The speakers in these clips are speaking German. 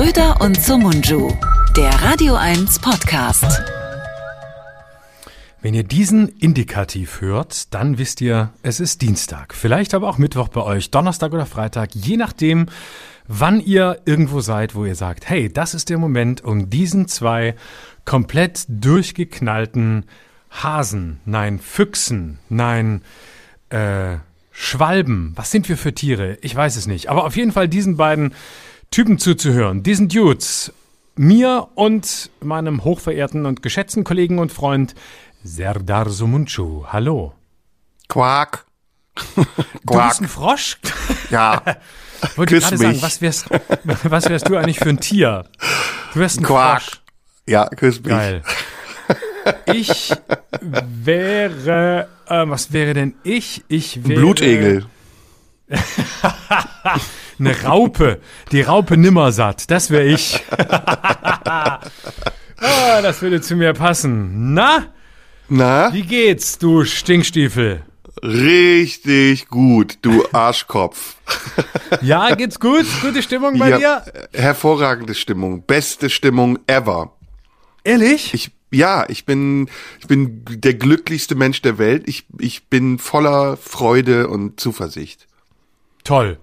Schröder und Sumunju, der Radio 1 Podcast. Wenn ihr diesen Indikativ hört, dann wisst ihr, es ist Dienstag. Vielleicht aber auch Mittwoch bei euch, Donnerstag oder Freitag, je nachdem, wann ihr irgendwo seid, wo ihr sagt, hey, das ist der Moment, um diesen zwei komplett durchgeknallten Hasen, nein, Füchsen, nein, äh, Schwalben, was sind wir für Tiere? Ich weiß es nicht. Aber auf jeden Fall diesen beiden Typen zuzuhören, diesen Dudes, mir und meinem hochverehrten und geschätzten Kollegen und Freund Serdar Sumunchu. Hallo. Quark. Du bist ein Frosch? Ja. Wollte Küss gerade mich. sagen, was wärst, was wärst du eigentlich für ein Tier? Du wärst ein Quark. Frosch. Ja, küss mich. Geil. Ich wäre, äh, was wäre denn ich? Ich wäre Blutegel. Eine Raupe. Die Raupe Nimmersatt. Das wäre ich. oh, das würde zu mir passen. Na, Na? wie geht's, du Stinkstiefel? Richtig gut, du Arschkopf. Ja, geht's gut? Gute Stimmung bei dir? Ja, hervorragende Stimmung. Beste Stimmung ever. Ehrlich? Ich, ja, ich bin, ich bin der glücklichste Mensch der Welt. Ich, ich bin voller Freude und Zuversicht. Toll.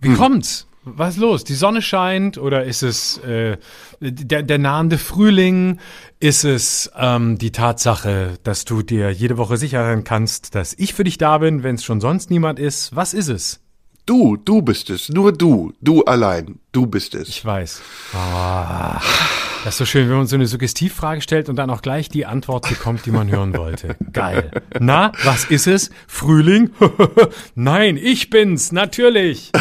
Wie Hm. kommt's? Was ist los? Die Sonne scheint oder ist es äh, der, der nahende Frühling? Ist es ähm, die Tatsache, dass du dir jede Woche sicher sein kannst, dass ich für dich da bin, wenn es schon sonst niemand ist? Was ist es? Du, du bist es. Nur du. Du allein. Du bist es. Ich weiß. Ah, das ist so schön, wenn man so eine Suggestivfrage stellt und dann auch gleich die Antwort bekommt, die man hören wollte. Geil. Na, was ist es? Frühling? Nein, ich bin's, natürlich.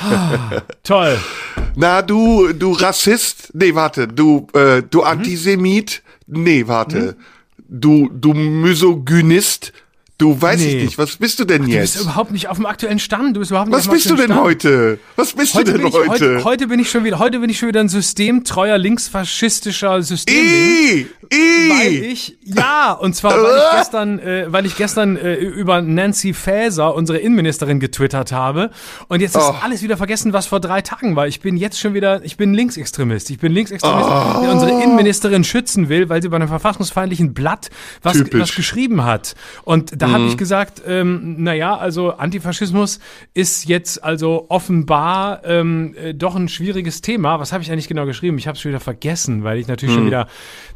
Ah, toll. Na, du, du Rassist? Nee, warte, du, äh, Mhm. du Antisemit? Nee, warte. Du, du Misogynist? Du weiß Nee. ich nicht, was bist du denn Du bist jetzt? überhaupt nicht auf dem aktuellen Stand. Du bist überhaupt nicht Was auf dem bist du denn aktuellen Stand. heute? Was bist Heute du denn ich, heute? heute, heute bin ich schon wieder, heute bin ich schon wieder ein systemtreuer linksfaschistischer Systemling. I, Weil ich, ja, und zwar, weil ich gestern, äh, weil ich gestern äh, über Nancy Faeser, unsere Innenministerin, getwittert habe. Und jetzt ist Oh. alles wieder vergessen, was vor drei Tagen war. Ich bin jetzt schon wieder, ich bin Linksextremist. Ich bin Linksextremist, Oh. der unsere Innenministerin schützen will, weil sie bei einem verfassungsfeindlichen Blatt was, Typisch. was geschrieben hat. Und da habe ich gesagt, ähm, naja, also Antifaschismus ist jetzt also offenbar ähm, äh, doch ein schwieriges Thema. Was habe ich eigentlich genau geschrieben? Ich habe es schon wieder vergessen, weil ich natürlich schon wieder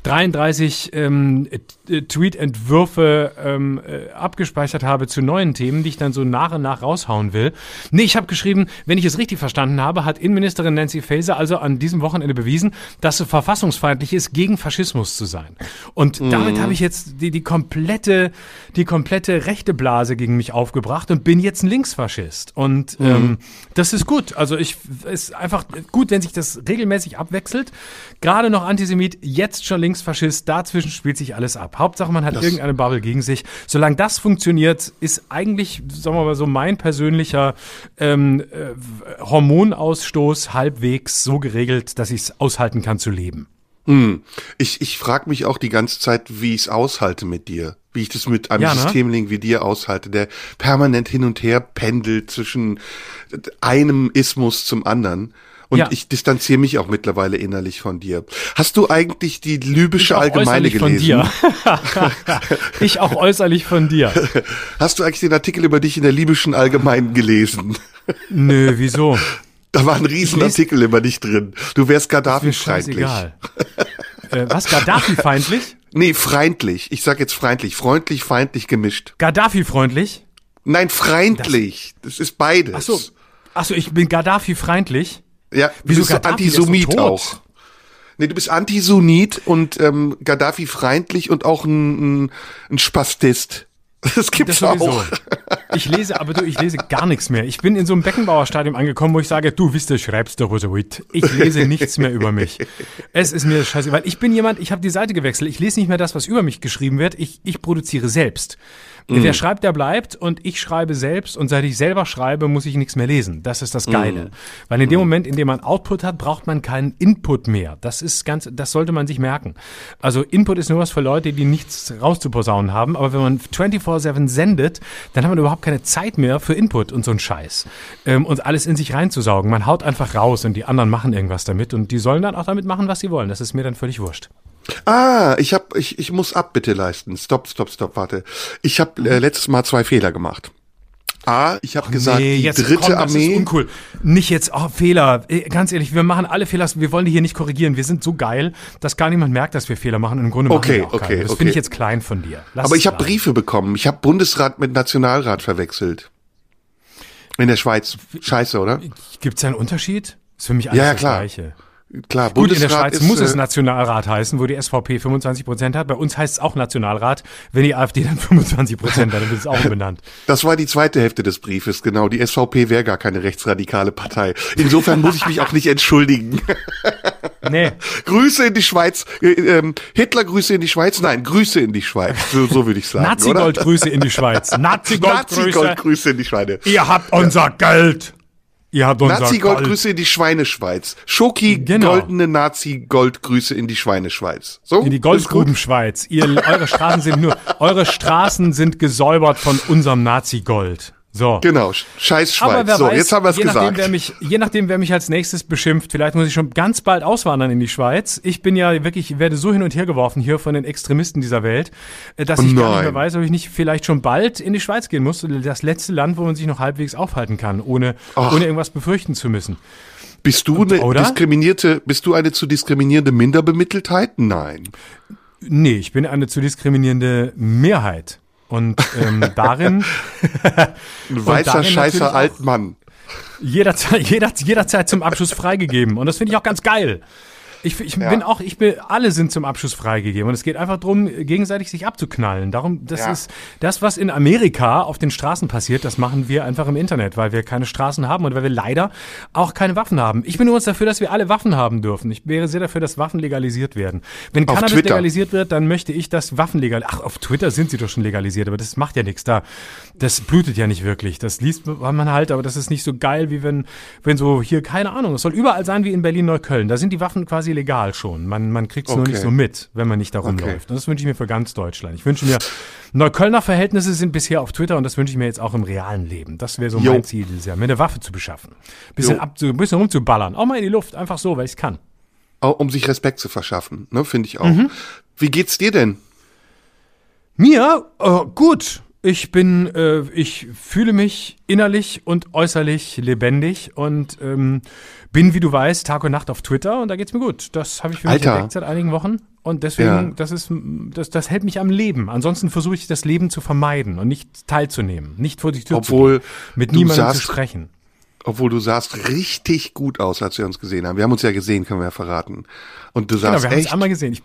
33 ähm, äh, Tweet-Entwürfe ähm, äh, abgespeichert habe zu neuen Themen, die ich dann so nach und nach raushauen will. Nee, ich habe geschrieben, wenn ich es richtig verstanden habe, hat Innenministerin Nancy Faeser also an diesem Wochenende bewiesen, dass es verfassungsfeindlich ist, gegen Faschismus zu sein. Und damit habe ich jetzt die, die komplette, die komplette rechte Blase gegen mich aufgebracht und bin jetzt ein Linksfaschist. Und ähm, das ist gut. Also ich ist einfach gut, wenn sich das regelmäßig abwechselt. Gerade noch Antisemit, jetzt schon Linksfaschist, dazwischen spielt sich alles ab. Hauptsache, man hat irgendeine Bubble gegen sich. Solange das funktioniert, ist eigentlich, sagen wir mal so, mein persönlicher ähm, äh, Hormonausstoß halbwegs so geregelt, dass ich es aushalten kann zu leben. Hm. Ich, ich frage mich auch die ganze Zeit, wie ich es aushalte mit dir. Wie ich das mit einem Ja, ne? Systemling wie dir aushalte, der permanent hin und her pendelt zwischen einem Ismus zum anderen. Und Ja. ich distanziere mich auch mittlerweile innerlich von dir. Hast du eigentlich die libysche Allgemeine gelesen? Von dir. ich auch äußerlich von dir. Hast du eigentlich den Artikel über dich in der libyschen Allgemeinen gelesen? Nö, wieso? Da war ein Riesenartikel über dich drin. Du wärst Gaddafi-feindlich. äh, was, Gaddafi-feindlich? Nee, feindlich. Ich sag jetzt feindlich. Freundlich, feindlich gemischt. Gaddafi-freundlich? Nein, feindlich. Das, ist beides. Ach so. Ach so, ich bin Gaddafi-freundlich. Ja, du Wieso bist Gaddafi? Antisemit auch. Nee, du bist Antisunit und ähm, Gaddafi freundlich und auch ein, ein, ein Spastist. Das gibt's Das sowieso. auch. Ich lese, aber du, ich lese gar nichts mehr. Ich bin in so einem Beckenbauerstadium angekommen, wo ich sage, du wisst, du schreibst doch was er wollt. Ich lese nichts mehr über mich. Es ist mir scheiße, weil ich bin jemand, ich habe die Seite gewechselt. Ich lese nicht mehr das, was über mich geschrieben wird. Ich, ich produziere selbst. Wer schreibt, der bleibt und ich schreibe selbst und seit ich selber schreibe, muss ich nichts mehr lesen. Das ist das Geile. Weil in dem Moment, in dem man Output hat, braucht man keinen Input mehr. Das ist ganz, das sollte man sich merken. Also Input ist nur was für Leute, die nichts rauszuposaunen haben, aber wenn man 24-7 sendet, dann hat man überhaupt keine Zeit mehr für Input und so ein Scheiß. Ähm, und alles in sich reinzusaugen. Man haut einfach raus und die anderen machen irgendwas damit und die sollen dann auch damit machen, was sie wollen. Das ist mir dann völlig wurscht. Ah, ich hab, ich, ich muss Abbitte leisten. Stopp, stopp, stopp, warte. Ich habe äh, letztes Mal zwei Fehler gemacht. A, ich habe gesagt, die jetzt dritte komm, das Armee. ist uncool. Nicht jetzt, oh, Fehler. Äh, Ganz ehrlich, wir machen alle Fehler. Wir wollen die hier nicht korrigieren. Wir sind so geil, dass gar niemand merkt, dass wir Fehler machen. Und im Grunde Okay, machen wir auch okay, keine. Das okay. finde ich jetzt klein von dir. Lass Aber es ich habe. Briefe bekommen. Ich habe Bundesrat mit Nationalrat verwechselt. In der Schweiz. Scheiße, oder? Gibt's da einen Unterschied? Ist für mich alles Ja, ja, das klar. Gleiche. Klar, Gut, in der Schweiz ist, muss es äh, Nationalrat heißen, wo die SVP 25 Prozent hat. Bei uns heißt es auch Nationalrat. Wenn die AfD dann 25 Prozent hat, dann wird es auch benannt. Das war die zweite Hälfte des Briefes, genau. Die SVP wäre gar keine rechtsradikale Partei. Insofern muss ich mich auch nicht entschuldigen. Nee. Grüße in die Schweiz. Äh, ähm, Hitler Grüße in die Schweiz? Nein, Grüße in die Schweiz. So, so würde ich sagen. oder? Nazi-Goldgrüße in die Schweiz. Nazi-Goldgrüße. Nazi-Goldgrüße in die Schweine. Ihr habt unser Geld. Gold. Nazi-Goldgrüße in die Schweineschweiz. Schoki Genau. goldene Nazi-Goldgrüße in die Schweineschweiz. So? In die? Goldgrubenschweiz. Ihr, eure Straßen sind nur, eure Straßen sind gesäubert von unserem Nazi-Gold. So. Genau, scheiß Schweiz. Aber wer so, weiß, jetzt haben wir es je nachdem, gesagt. wer mich, je nachdem, wer mich als nächstes beschimpft, vielleicht muss ich schon ganz bald auswandern in die Schweiz. Ich bin ja wirklich, ich werde so hin und her geworfen hier von den Extremisten dieser Welt, äh, dass Oh ich gar nicht nein. mehr weiß, ob ich nicht vielleicht schon bald in die Schweiz gehen muss. Das letzte Land, wo man sich noch halbwegs aufhalten kann, ohne, ohne irgendwas befürchten zu müssen. Bist du eine Oder? diskriminierte, bist du eine zu diskriminierende Minderbemitteltheit? Nein. Nee, ich bin eine zu diskriminierende Mehrheit. Und ähm, darin Ein weißer, scheißer Altmann. jederzeit, jeder, jederzeit zum Abschluss freigegeben. Und das finde ich auch ganz geil. Ich, ich bin auch, ich bin, alle sind zum Abschluss freigegeben. Und es geht einfach darum, gegenseitig sich abzuknallen. Darum, das Ja. ist das, was in Amerika auf den Straßen passiert, das machen wir einfach im Internet, weil wir keine Straßen haben und weil wir leider auch keine Waffen haben. Ich bin übrigens dafür, dass wir alle Waffen haben dürfen. Ich wäre sehr dafür, dass Waffen legalisiert werden. Wenn Auf Cannabis Twitter. legalisiert wird, dann möchte ich, dass Waffen legalisiert Ach, auf Twitter sind sie doch schon legalisiert, aber das macht ja nichts da. Das blutet ja nicht wirklich. Das liest man halt, aber das ist nicht so geil, wie wenn, wenn so hier, keine Ahnung, es soll überall sein wie in Berlin-Neukölln. Da sind die Waffen quasi legal schon. Man, man kriegt es nur Okay. nicht so mit, wenn man nicht da rumläuft. Und das wünsche ich mir für ganz Deutschland. Ich wünsche mir, Neuköllner Verhältnisse sind bisher auf Twitter und das wünsche ich mir jetzt auch im realen Leben. Das wäre so Jo. mein Ziel dieses Jahr, mir eine Waffe zu beschaffen. Bisschen, ab, so bisschen rumzuballern. Auch mal in die Luft, einfach so, weil ich es kann. Auch um sich Respekt zu verschaffen, ne, finde ich auch. Mhm. Wie geht's dir denn? Mir? Äh, gut. Ich bin, äh, ich fühle mich innerlich und äußerlich lebendig und ähm, bin, wie du weißt, Tag und Nacht auf Twitter und da geht's mir gut. Das habe ich für mich Alter. entdeckt seit einigen Wochen und deswegen, Ja. das ist, das, das hält mich am Leben. Ansonsten versuche ich das Leben zu vermeiden und nicht teilzunehmen, nicht vor die Tür Obwohl zu gehen, mit niemandem zu sahst- sprechen. Obwohl du sahst richtig gut aus, als wir uns gesehen haben. Wir haben uns ja gesehen, können wir ja verraten. Und du Genau, sahst wir haben echt. einmal gesehen. Ich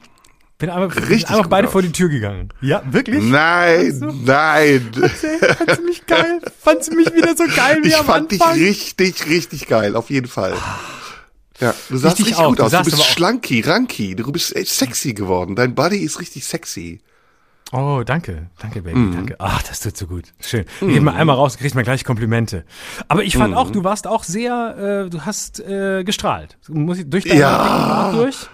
bin einmal, wir Richtig einfach gut beide aus. vor die Tür gegangen. Ja, wirklich? Nein, nein. Fandst du mich geil? Fandst du mich wieder so geil wie Ich am fand dich Anfang? richtig, richtig geil, auf jeden Fall. Ja, du sahst Richtig richtig, gut Du aus. Du sahst bist schlanky, ranky. Du bist echt sexy geworden. Dein Body ist richtig sexy. Oh, danke. Danke, Baby, Mhm. danke. Ach, das tut so gut. Schön. Geh mal einmal raus, kriegst mal gleich Komplimente. Aber ich fand auch, du warst auch sehr, äh, du hast äh, gestrahlt. Muss ich durch deine Ja. Durch?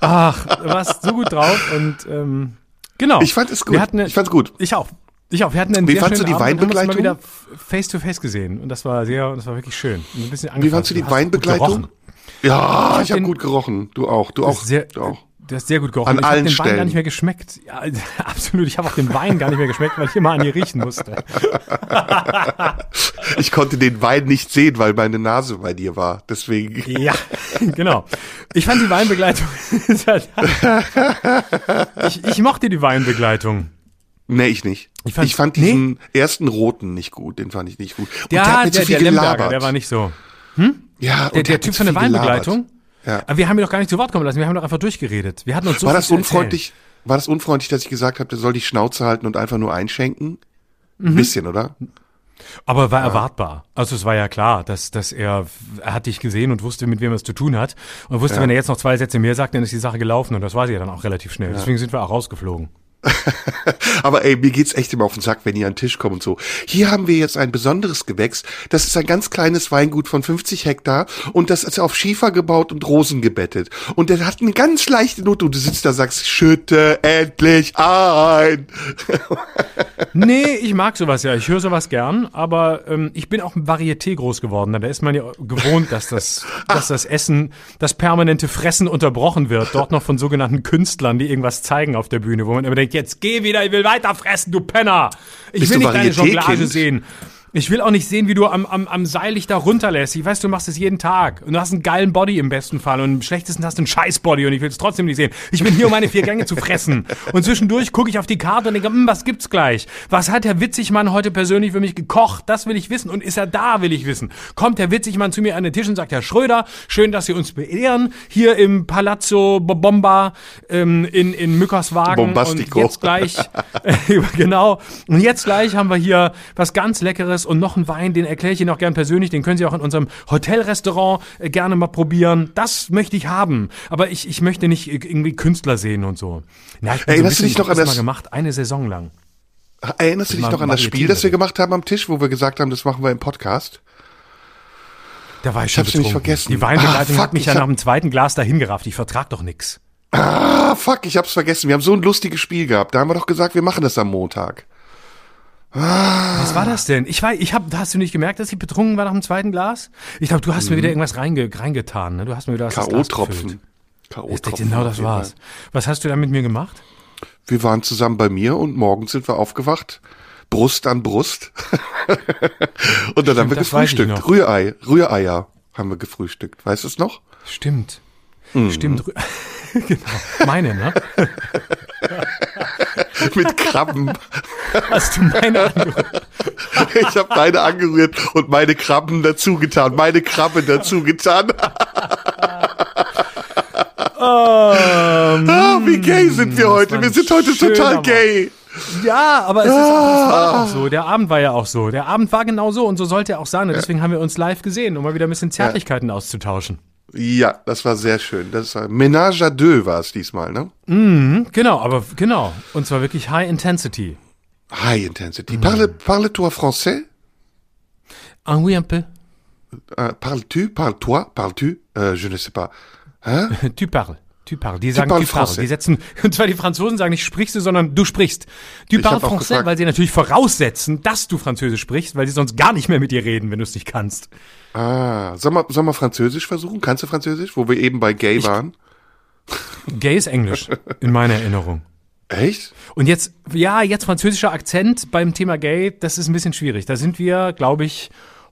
Ach, du warst so gut drauf und ähm, genau. Ich fand es gut. Wir hatten eine, Ich fand's gut. Ich auch. Ich auch. Wir hatten einen Wie sehr fandst du die Abend und haben uns Weinbegleitung? mal wieder face to face gesehen und das war sehr, das war wirklich schön. Und Ein bisschen Wie angefasst. fandst du die Weinbegleitung? Ja, ich habe gut gerochen. Du auch. Du auch. Sehr, du auch. Du hast sehr gut gerochen. An ich habe allen den Wein gar Stellen. nicht mehr geschmeckt. Ja, absolut. Ich habe auch den Wein gar nicht mehr geschmeckt, weil ich immer an ihr riechen musste. Ich konnte den Wein nicht sehen, weil meine Nase bei dir war. Deswegen. Ja, genau. Ich fand die Weinbegleitung. ich, ich mochte die Weinbegleitung. Nee, ich nicht. Ich Ich fand's- fand, diesen ersten roten nicht gut. Den fand ich nicht gut. Und der Ja, hat mir der, zu viel der Lemberger, gelabert. der war nicht so. ja, und Der, der mir Typ von der viel gelabert. Ja. Aber wir haben ihn doch gar nicht zu Wort kommen lassen. Wir haben doch einfach durchgeredet. Wir hatten uns so War das unfreundlich? War das unfreundlich, dass ich gesagt habe, der soll die Schnauze halten und einfach nur einschenken? Mhm. Ein bisschen, oder? Aber war erwartbar. Also es war ja klar, dass, dass er, er hat dich gesehen und wusste, mit wem er es zu tun hat. Und wusste, wenn er jetzt noch zwei Sätze mehr sagt, dann ist die Sache gelaufen. Und das war sie ja dann auch relativ schnell. Deswegen sind wir auch rausgeflogen. Aber ey, mir geht's echt immer auf den Sack, wenn ihr an den Tisch kommt und so. Hier haben wir jetzt ein besonderes Gewächs. Das ist ein ganz kleines Weingut von 50 Hektar und das ist auf Schiefer gebaut und Rosen gebettet. Und der hat eine ganz leichte Note und du sitzt da und sagst, schütte endlich ein. nee, ich mag sowas ja. Ich höre sowas gern, aber ähm, ich bin auch im Varieté groß geworden. Da ist man ja gewohnt, dass das, dass das Essen, das permanente Fressen unterbrochen wird. Dort noch von sogenannten Künstlern, die irgendwas zeigen auf der Bühne, wo man immer denkt, jetzt geh wieder, ich will weiter fressen, du Penner. Ich Bist will nicht deine Jonglage sehen. Ich will auch nicht sehen, wie du am, am, am Seil dich da runterlässt. Ich weiß, du machst es jeden Tag. Und du hast einen geilen Body im besten Fall. Und im schlechtesten hast du einen Scheiß-Body. Und ich will es trotzdem nicht sehen. Ich bin hier, um meine vier Gänge zu fressen. Und zwischendurch gucke ich auf die Karte und denke, hm, was gibt's gleich? Was hat der Witzigmann heute persönlich für mich gekocht? Das will ich wissen. Und ist er da, will ich wissen. Kommt der Witzigmann zu mir an den Tisch und sagt, Herr Schröder, schön, dass Sie uns beehren. Hier im Palazzo Bomba ähm, in, in Mückerswagen. Bombastico. Und jetzt gleich, äh, genau. Und jetzt gleich haben wir hier was ganz Leckeres und noch einen Wein, den erkläre ich Ihnen auch gern persönlich. Den können Sie auch in unserem Hotelrestaurant äh, gerne mal probieren. Das möchte ich haben. Aber ich, ich möchte nicht irgendwie Künstler sehen und so. Ja, ich bin Erinnerst so du ein dich noch an hab's das- mal gemacht, eine Saison lang. Erinnerst du dich noch an das Spiel, das wir gemacht haben am Tisch, wo wir gesagt haben, das machen wir im Podcast? Da war ich, Ich schon hab's betrunken. vergessen. Die Weinbegleitung Ah, fuck, hat mich ich ja hab- nach dem zweiten Glas dahin gerafft. Ich vertrag doch nix. Ah, fuck, ich hab's vergessen. Wir haben so ein lustiges Spiel gehabt. Da haben wir doch gesagt, wir machen das am Montag. Was war das denn? Ich war, ich hab, hast du nicht gemerkt, dass ich betrunken war nach dem zweiten Glas? Ich glaube, du hast mir wieder irgendwas reinge, reingetan, ne? Du hast mir wieder ins Glas gefüllt. K.O.-Tropfen. K.O.-Tropfen. Genau das war's. Was hast du da mit mir gemacht? Wir waren zusammen bei mir und morgens sind wir aufgewacht. Brust an Brust. und dann haben wir das weiß gefrühstückt. Rührei, Rühreier haben wir gefrühstückt. Weißt du es noch? Stimmt. Mhm. Stimmt. genau. Meine, ne? Mit Krabben. Hast du meine angerührt? ich habe deine angerührt und meine Krabben dazu getan. Meine Krabbe dazu getan. ah, wie gay sind wir heute. Wir sind heute total Mann. gay. Ja, aber es, ist auch, es war Ah. auch so. Der Abend war ja auch so. Der Abend war genau so und so sollte er auch sein. Und deswegen haben wir uns live gesehen, um mal wieder ein bisschen Zärtlichkeiten auszutauschen. Ja, das war sehr schön. Das war Ménage à deux war es diesmal, ne? Genau, aber genau. Und zwar wirklich High Intensity. High intensity. Parle, parle-toi français? Ah oui, un peu. Euh, parles-tu? Parle-toi? Parles-tu? Euh, je ne sais pas. Hein? Tu parles. Tu parles. Die sagen parles tu parles. Die setzen, und zwar die Franzosen sagen nicht sprichst du, sondern du sprichst. Du Ich parles français, weil sie natürlich voraussetzen, dass du Französisch sprichst, weil sie sonst gar nicht mehr mit dir reden, wenn du es nicht kannst. Ah, soll man, soll man Französisch versuchen? Kannst du Französisch? Wo wir eben bei gay waren? Gay ist Englisch, in meiner Erinnerung. Echt? Und jetzt, ja, jetzt französischer Akzent beim Thema Gay, das ist ein bisschen schwierig. Da sind wir, glaube ich,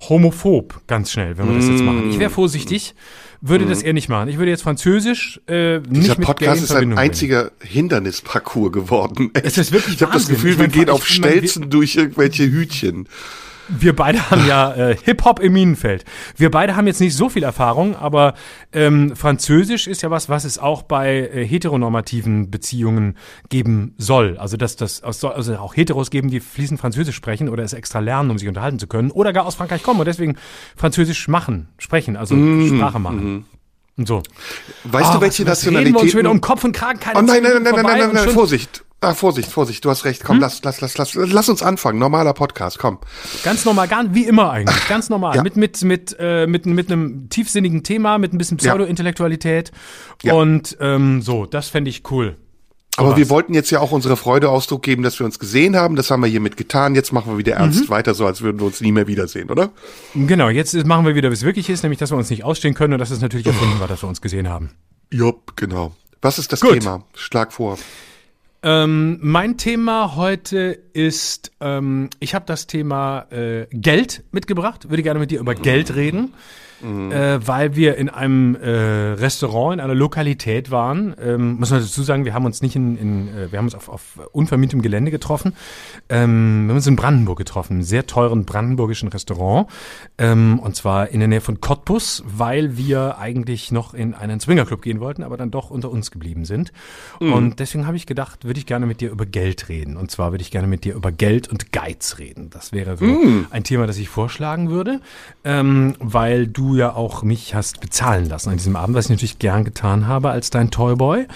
homophob ganz schnell, wenn wir das jetzt machen. Ich wäre vorsichtig, würde das eher nicht machen. Ich würde jetzt Französisch äh, Dieser nicht mit Gay Podcast in ist ein Verbindung einziger Hindernisparcours geworden. Es ist wirklich ich habe das. Gefühl, Ich wir gehen ich- auf ich wir- Stelzen durch irgendwelche Hütchen. Wir beide haben ja äh, Hip-Hop im Minenfeld. Wir beide haben jetzt nicht so viel Erfahrung, aber ähm, Französisch ist ja was, was es auch bei äh, heteronormativen Beziehungen geben soll. Also dass das also auch Heteros geben, die fließend Französisch sprechen oder es extra lernen, um sich unterhalten zu können, oder gar aus Frankreich kommen und deswegen Französisch machen, sprechen, also Sprache machen. Und so. Weißt Ah, du, welche was- was reden wir uns wieder Nationalitäten? um Kopf und Kragen? Keine Oh nein, nein, nein, Minuten nein, nein, vorbei nein, und nein, schon- Vorsicht. Ah, Vorsicht, Vorsicht, du hast recht. Komm, lass, lass, lass, lass, lass uns anfangen. Normaler Podcast, komm. Ganz normal, ganz, wie immer eigentlich, ganz normal. Ja. Mit, mit, mit, äh, mit, mit einem tiefsinnigen Thema, mit ein bisschen. Pseudo-Intellektualität. Ja. Und ähm, so, das fände ich cool. Aber wir wollten jetzt ja auch unsere Freude Ausdruck geben, dass wir uns gesehen haben. Das haben wir hiermit getan. Jetzt machen wir wieder ernst Mhm. weiter, so als würden wir uns nie mehr wiedersehen, oder? Genau, jetzt machen wir wieder, wie es wirklich ist, nämlich, dass wir uns nicht ausstehen können und dass es natürlich erfunden war, dass wir uns gesehen haben. Jupp, genau. Was ist das Gut. Thema? Schlag vor. Ähm, mein Thema heute ist, ähm, ich habe das Thema äh, Geld mitgebracht, würde gerne mit dir über Geld reden. Äh, weil wir in einem äh, Restaurant, in einer Lokalität waren, ähm, muss man dazu sagen, wir haben uns nicht in, in äh, wir haben uns auf, auf unvermietetem Gelände getroffen. Ähm, wir haben uns in Brandenburg getroffen, einem sehr teuren brandenburgischen Restaurant. Ähm, und zwar in der Nähe von Cottbus, weil wir eigentlich noch in einen Swingerclub gehen wollten, aber dann doch unter uns geblieben sind. Und deswegen habe ich gedacht, würde ich gerne mit dir über Geld reden. Und zwar würde ich gerne mit dir über Geld und Geiz reden. Das wäre so ein Thema, das ich vorschlagen würde, ähm, weil du du ja auch mich hast bezahlen lassen an diesem Abend, was ich natürlich gern getan habe als dein Toyboy.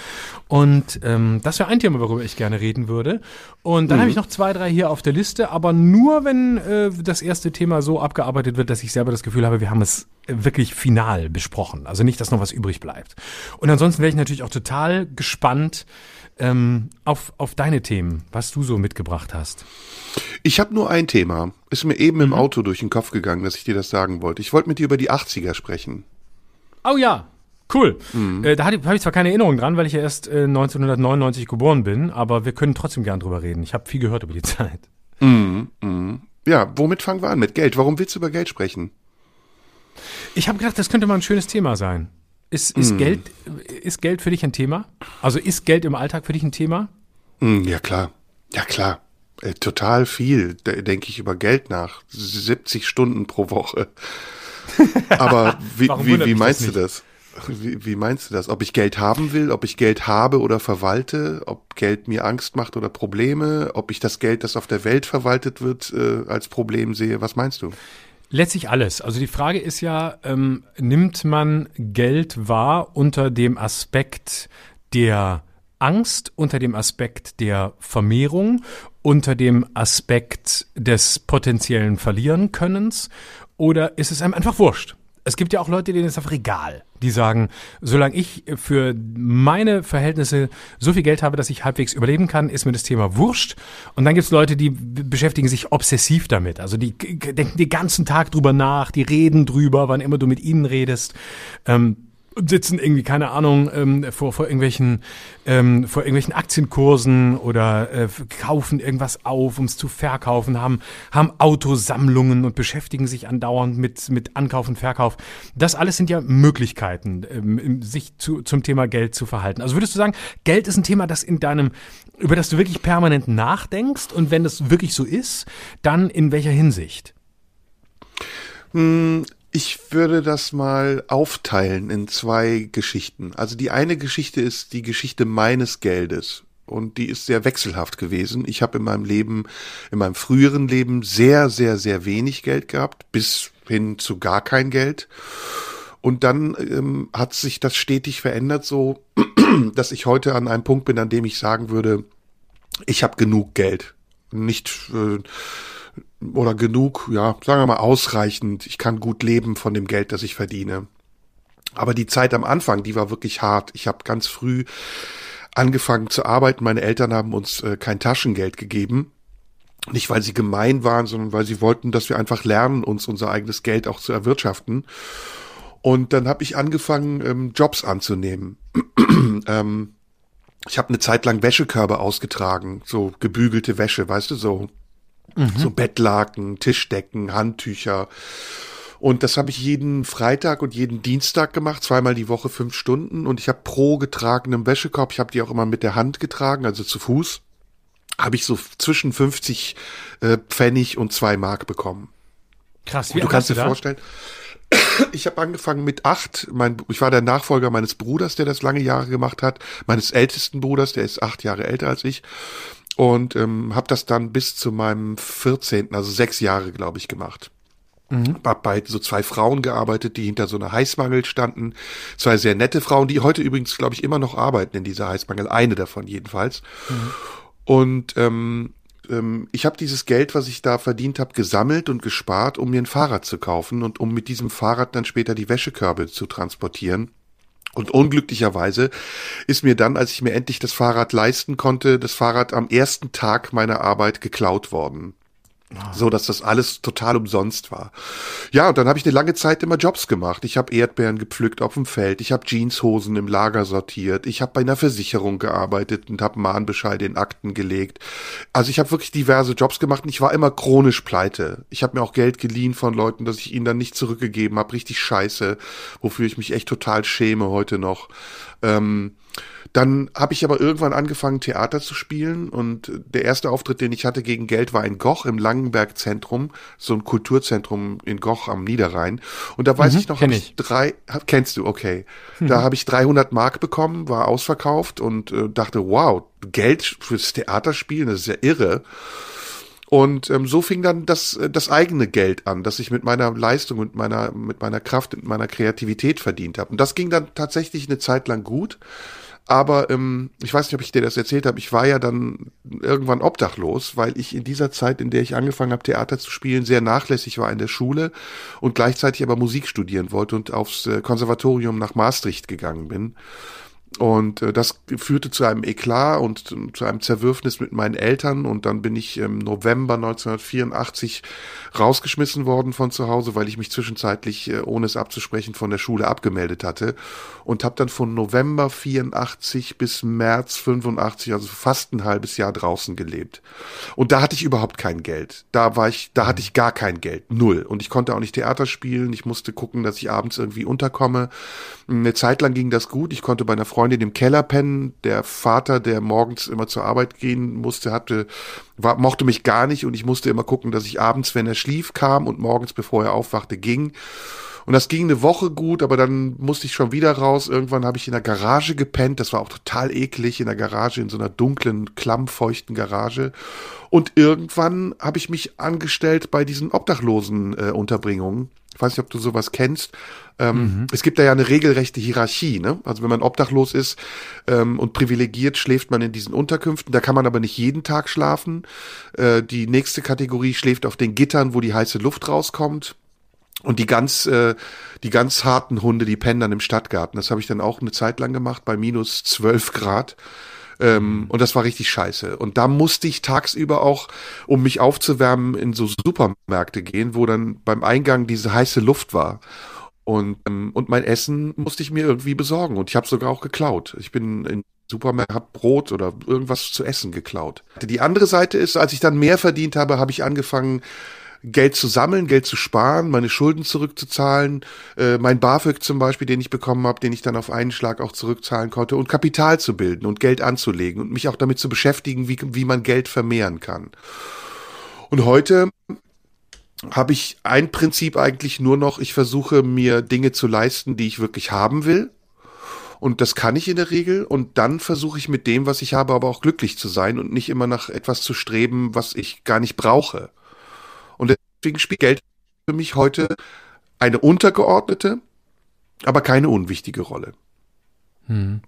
Und ähm, das wäre ein Thema, worüber ich gerne reden würde. Und dann mhm. habe ich noch zwei, drei hier auf der Liste, aber nur, wenn äh, das erste Thema so abgearbeitet wird, dass ich selber das Gefühl habe, wir haben es wirklich final besprochen. Also nicht, dass noch was übrig bleibt. Und ansonsten wäre ich natürlich auch total gespannt ähm, auf, auf deine Themen, was du so mitgebracht hast. Ich habe nur ein Thema. Ist mir eben mhm. im Auto durch den Kopf gegangen, dass ich dir das sagen wollte. Ich wollte mit dir über die 80er sprechen. Oh ja, Cool. Mhm. Äh, da habe ich zwar keine Erinnerung dran, weil ich ja erst äh, 1999 geboren bin, aber wir können trotzdem gern drüber reden. Ich habe viel gehört über die Zeit. Mhm. Mhm. Ja, womit fangen wir an? Mit Geld. Warum willst du über Geld sprechen? Ich habe gedacht, das könnte mal ein schönes Thema sein. Ist, ist, mm. Geld, ist Geld für dich ein Thema? Also ist Geld im Alltag für dich ein Thema? Mm, ja, klar. Ja, klar. Äh, total viel, denke ich, über Geld nach. 70 Stunden pro Woche. Aber wie, wie, wie meinst das du das? Wie, wie meinst du das? Ob ich Geld haben will, ob ich Geld habe oder verwalte, ob Geld mir Angst macht oder Probleme, ob ich das Geld, das auf der Welt verwaltet wird, äh, als Problem sehe? Was meinst du? Letztlich alles. Also die Frage ist ja, ähm, nimmt man Geld wahr unter dem Aspekt der Angst, unter dem Aspekt der Vermehrung, unter dem Aspekt des potenziellen Verlierenkönnens oder ist es einem einfach wurscht? Es gibt ja auch Leute, denen ist einfach egal. Die sagen, solange ich für meine Verhältnisse so viel Geld habe, dass ich halbwegs überleben kann, ist mir das Thema wurscht. Und dann gibt es Leute, die beschäftigen sich obsessiv damit. Also die denken den ganzen Tag drüber nach, die reden drüber, wann immer du mit ihnen redest. Ähm, sitzen irgendwie, keine Ahnung, ähm, vor, vor irgendwelchen, ähm, vor irgendwelchen Aktienkursen oder äh, kaufen irgendwas auf, um es zu verkaufen, haben, haben Autosammlungen und beschäftigen sich andauernd mit, mit Ankauf und Verkauf. Das alles sind ja Möglichkeiten, ähm, sich zu, zum Thema Geld zu verhalten. Also würdest du sagen, Geld ist ein Thema, das in deinem, über das du wirklich permanent nachdenkst und wenn das wirklich so ist, dann in welcher Hinsicht? Hm, ich würde das mal aufteilen in zwei Geschichten. Also die eine Geschichte ist die Geschichte meines Geldes. Und die ist sehr wechselhaft gewesen. Ich habe in meinem Leben, in meinem früheren Leben sehr, sehr, sehr wenig Geld gehabt, bis hin zu gar kein Geld. Und dann ähm, hat sich das stetig verändert, so dass ich heute an einem Punkt bin, an dem ich sagen würde, ich habe genug Geld. Nicht äh, oder genug, ja, sagen wir mal ausreichend. Ich kann gut leben von dem Geld, das ich verdiene. Aber die Zeit am Anfang, die war wirklich hart. Ich habe ganz früh angefangen zu arbeiten. Meine Eltern haben uns äh, kein Taschengeld gegeben. Nicht, weil sie gemein waren, sondern weil sie wollten, dass wir einfach lernen, uns unser eigenes Geld auch zu erwirtschaften. Und dann habe ich angefangen, ähm, Jobs anzunehmen. ähm, ich habe eine Zeit lang Wäschekörbe ausgetragen, so gebügelte Wäsche, weißt du, so Mhm. So Bettlaken, Tischdecken, Handtücher. Und das habe ich jeden Freitag und jeden Dienstag gemacht, zweimal die Woche fünf Stunden. Und ich habe pro getragenem Wäschekorb, ich habe die auch immer mit der Hand getragen, also zu Fuß, habe ich so zwischen 50 äh, Pfennig und zwei Mark bekommen. Krass, wie und du kannst dir da? vorstellen, ich habe angefangen mit acht. Mein, ich war der Nachfolger meines Bruders, der das lange Jahre gemacht hat, meines ältesten Bruders, der ist acht Jahre älter als ich und ähm, habe das dann bis zu meinem 14., also sechs Jahre, glaube ich, gemacht. Mhm. Hab bei so zwei Frauen gearbeitet, die hinter so einer Heißmangel standen. Zwei sehr nette Frauen, die heute übrigens, glaube ich, immer noch arbeiten in dieser Heißmangel. Eine davon jedenfalls. Mhm. Und ähm, ähm, ich habe dieses Geld, was ich da verdient habe, gesammelt und gespart, um mir ein Fahrrad zu kaufen und um mit diesem Fahrrad dann später die Wäschekörbe zu transportieren. Und unglücklicherweise ist mir dann, als ich mir endlich das Fahrrad leisten konnte, das Fahrrad am ersten Tag meiner Arbeit geklaut worden. So dass das alles total umsonst war. Ja, und dann habe ich eine lange Zeit immer Jobs gemacht. Ich habe Erdbeeren gepflückt auf dem Feld, ich habe Jeanshosen im Lager sortiert, ich habe bei einer Versicherung gearbeitet und habe Mahnbescheide in Akten gelegt. Also ich habe wirklich diverse Jobs gemacht und ich war immer chronisch pleite. Ich habe mir auch Geld geliehen von Leuten, dass ich ihnen dann nicht zurückgegeben habe. Richtig scheiße, wofür ich mich echt total schäme heute noch. Ähm, dann habe ich aber irgendwann angefangen, Theater zu spielen und der erste Auftritt, den ich hatte gegen Geld, war in Goch im Langenberg-Zentrum, so ein Kulturzentrum in Goch am Niederrhein. Und da weiß mhm, ich noch, hab ich, ich drei, kennst du, okay. Mhm. Da habe ich 300 Mark bekommen, war ausverkauft und äh, dachte, wow, Geld fürs Theaterspielen, das ist ja irre. Und ähm, so fing dann das, äh, das eigene Geld an, das ich mit meiner Leistung und meiner, mit meiner Kraft und meiner Kreativität verdient habe. Und das ging dann tatsächlich eine Zeit lang gut. Aber ähm, ich weiß nicht, ob ich dir das erzählt habe. Ich war ja dann irgendwann obdachlos, weil ich in dieser Zeit, in der ich angefangen habe, Theater zu spielen, sehr nachlässig war in der Schule und gleichzeitig aber Musik studieren wollte und aufs äh, Konservatorium nach Maastricht gegangen bin. Und äh, das führte zu einem Eklat und zu einem Zerwürfnis mit meinen Eltern. Und dann bin ich im November 1984 rausgeschmissen worden von zu Hause, weil ich mich zwischenzeitlich, äh, ohne es abzusprechen, von der Schule abgemeldet hatte. Und habe dann von November 84 bis März 85, also fast ein halbes Jahr draußen gelebt. Und da hatte ich überhaupt kein Geld. Da war ich, da hatte ich gar kein Geld. Null. Und ich konnte auch nicht Theater spielen. Ich musste gucken, dass ich abends irgendwie unterkomme. Eine Zeit lang ging das gut. Ich konnte bei einer Freundin im Keller pennen. Der Vater, der morgens immer zur Arbeit gehen musste, hatte, war, mochte mich gar nicht und ich musste immer gucken, dass ich abends, wenn er schlief, kam und morgens, bevor er aufwachte, ging. Und das ging eine Woche gut, aber dann musste ich schon wieder raus. Irgendwann habe ich in der Garage gepennt. Das war auch total eklig in der Garage, in so einer dunklen, klammfeuchten Garage. Und irgendwann habe ich mich angestellt bei diesen Obdachlosen äh, Unterbringungen. Ich weiß nicht, ob du sowas kennst. Ähm, mhm. Es gibt da ja eine regelrechte Hierarchie. Ne? Also wenn man obdachlos ist ähm, und privilegiert, schläft man in diesen Unterkünften. Da kann man aber nicht jeden Tag schlafen. Äh, die nächste Kategorie schläft auf den Gittern, wo die heiße Luft rauskommt. Und die ganz, äh, die ganz harten Hunde, die pennen dann im Stadtgarten. Das habe ich dann auch eine Zeit lang gemacht, bei minus zwölf Grad. Ähm, und das war richtig scheiße. Und da musste ich tagsüber auch, um mich aufzuwärmen, in so Supermärkte gehen, wo dann beim Eingang diese heiße Luft war. Und, ähm, und mein Essen musste ich mir irgendwie besorgen. Und ich habe sogar auch geklaut. Ich bin in Supermarkt, hab Brot oder irgendwas zu essen geklaut. Die andere Seite ist, als ich dann mehr verdient habe, habe ich angefangen, Geld zu sammeln, Geld zu sparen, meine Schulden zurückzuzahlen, äh, mein BAföG zum Beispiel, den ich bekommen habe, den ich dann auf einen Schlag auch zurückzahlen konnte und Kapital zu bilden und Geld anzulegen und mich auch damit zu beschäftigen, wie, wie man Geld vermehren kann. Und heute habe ich ein Prinzip eigentlich nur noch, ich versuche mir Dinge zu leisten, die ich wirklich haben will. Und das kann ich in der Regel. Und dann versuche ich mit dem, was ich habe, aber auch glücklich zu sein und nicht immer nach etwas zu streben, was ich gar nicht brauche. Und deswegen spielt Geld für mich heute eine untergeordnete, aber keine unwichtige Rolle. Hm.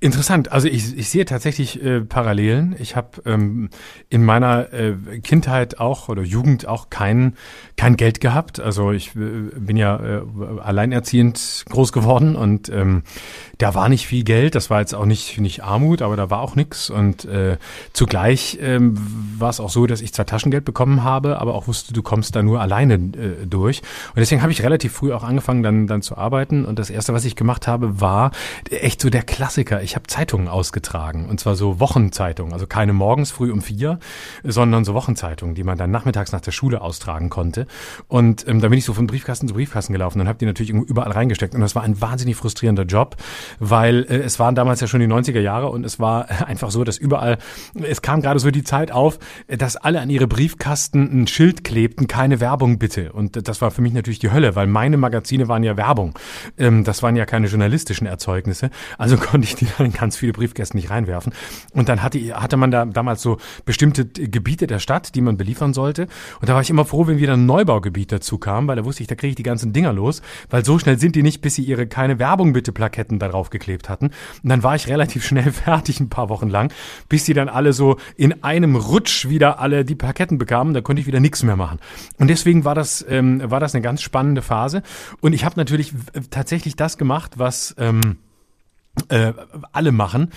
Interessant. Also ich, ich sehe tatsächlich äh, Parallelen. Ich habe ähm, in meiner äh, Kindheit auch oder Jugend auch kein, kein Geld gehabt. Also ich äh, bin ja äh, alleinerziehend groß geworden und ähm, da war nicht viel Geld. Das war jetzt auch nicht, nicht Armut, aber da war auch nix. Und äh, zugleich ähm, war es auch so, dass ich zwar Taschengeld bekommen habe, aber auch wusste, du kommst da nur alleine äh, durch. Und deswegen habe ich relativ früh auch angefangen, dann, dann zu arbeiten. Und das Erste, was ich gemacht habe, war echt so der Klassiker. Ich habe Zeitungen ausgetragen und zwar so Wochenzeitungen, also keine morgens früh um vier, sondern so Wochenzeitungen, die man dann nachmittags nach der Schule austragen konnte. Und ähm, da bin ich so von Briefkasten zu Briefkasten gelaufen und habe die natürlich überall reingesteckt. Und das war ein wahnsinnig frustrierender Job, weil äh, es waren damals ja schon die 90er Jahre und es war einfach so, dass überall, es kam gerade so die Zeit auf, dass alle an ihre Briefkasten ein Schild klebten, keine Werbung bitte. Und das war für mich natürlich die Hölle, weil meine Magazine waren ja Werbung. Ähm, das waren ja keine journalistischen Erzeugnisse. Also ich die dann in ganz viele Briefkästen nicht reinwerfen. Und dann hatte, hatte man da damals so bestimmte Gebiete der Stadt, die man beliefern sollte. Und da war ich immer froh, wenn wieder ein Neubaugebiet dazu kam, weil da wusste ich, da kriege ich die ganzen Dinger los, weil so schnell sind die nicht, bis sie ihre keine Werbung bitte Plaketten da drauf geklebt hatten. Und dann war ich relativ schnell fertig, ein paar Wochen lang, bis die dann alle so in einem Rutsch wieder alle die Plaketten bekamen. Da konnte ich wieder nichts mehr machen. Und deswegen war das, ähm, war das eine ganz spannende Phase. Und ich habe natürlich tatsächlich das gemacht, was ähm, äh, alle machen,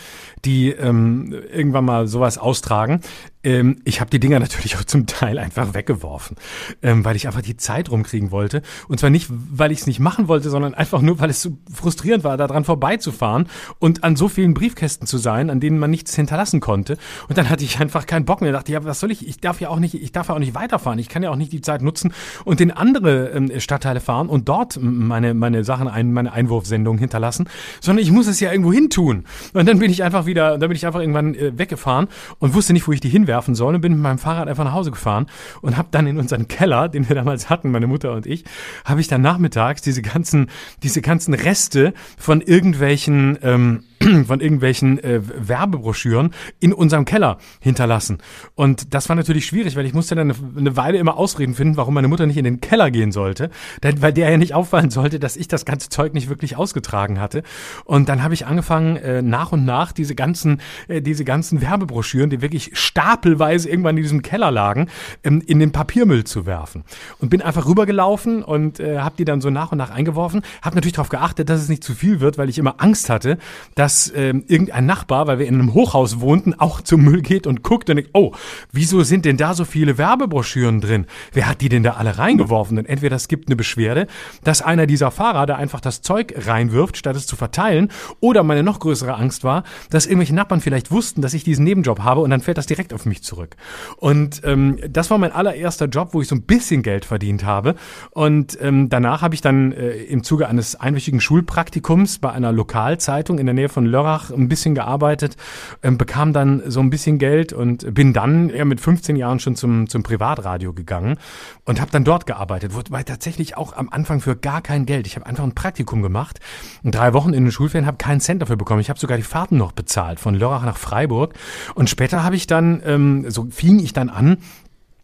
die ähm, irgendwann mal sowas austragen. Ähm, ich habe die Dinger natürlich auch zum Teil einfach weggeworfen, ähm, weil ich einfach die Zeit rumkriegen wollte. Und zwar nicht, weil ich es nicht machen wollte, sondern einfach nur, weil es so frustrierend war, daran vorbeizufahren und an so vielen Briefkästen zu sein, an denen man nichts hinterlassen konnte. Und dann hatte ich einfach keinen Bock mehr. Ich dachte, ja, was soll ich? Ich darf ja auch nicht, ich darf ja auch nicht weiterfahren. Ich kann ja auch nicht die Zeit nutzen und in andere ähm, Stadtteile fahren und dort meine meine Sachen, ein, meine Einwurfsendung hinterlassen, sondern ich muss es ja irgendwo hin tun. Und dann bin ich einfach wieder, dann bin ich einfach irgendwann äh, weggefahren und wusste nicht, wo ich die hinwerfe werfen sollen und bin mit meinem Fahrrad einfach nach Hause gefahren und habe dann in unseren Keller, den wir damals hatten, meine Mutter und ich, habe ich dann nachmittags diese ganzen, diese ganzen Reste von irgendwelchen ähm, von irgendwelchen äh, Werbebroschüren in unserem Keller hinterlassen. Und das war natürlich schwierig, weil ich musste dann eine, eine Weile immer Ausreden finden, warum meine Mutter nicht in den Keller gehen sollte, denn, weil der ja nicht auffallen sollte, dass ich das ganze Zeug nicht wirklich ausgetragen hatte. Und dann habe ich angefangen, äh, nach und nach diese ganzen, äh, diese ganzen Werbebroschüren, die wirklich stapelweise irgendwann in diesem Keller lagen, ähm, in den Papiermüll zu werfen. Und bin einfach rübergelaufen und äh, habe die dann so nach und nach eingeworfen. Habe natürlich darauf geachtet, dass es nicht zu viel wird, weil ich immer Angst hatte, dass ähm, irgendein Nachbar, weil wir in einem Hochhaus wohnten, auch zum Müll geht und guckt und denkt, oh, wieso sind denn da so viele Werbebroschüren drin? Wer hat die denn da alle reingeworfen? Denn entweder es gibt eine Beschwerde, dass einer dieser Fahrer da einfach das Zeug reinwirft, statt es zu verteilen, oder meine noch größere Angst war, dass irgendwelche Nachbarn vielleicht wussten, dass ich diesen Nebenjob habe und dann fällt das direkt auf mich zurück. Und ähm, das war mein allererster Job, wo ich so ein bisschen Geld verdient habe. Und ähm, danach habe ich dann äh, im Zuge eines einwöchigen Schulpraktikums bei einer Lokalzeitung in der Nähe von Lörrach ein bisschen gearbeitet, ähm, bekam dann so ein bisschen Geld und bin dann ja, mit 15 Jahren schon zum, zum Privatradio gegangen und habe dann dort gearbeitet. Wobei tatsächlich auch am Anfang für gar kein Geld. Ich habe einfach ein Praktikum gemacht, drei Wochen in den Schulferien, habe keinen Cent dafür bekommen. Ich habe sogar die Fahrten noch bezahlt von Lörrach nach Freiburg. Und später habe ich dann, ähm, so fing ich dann an,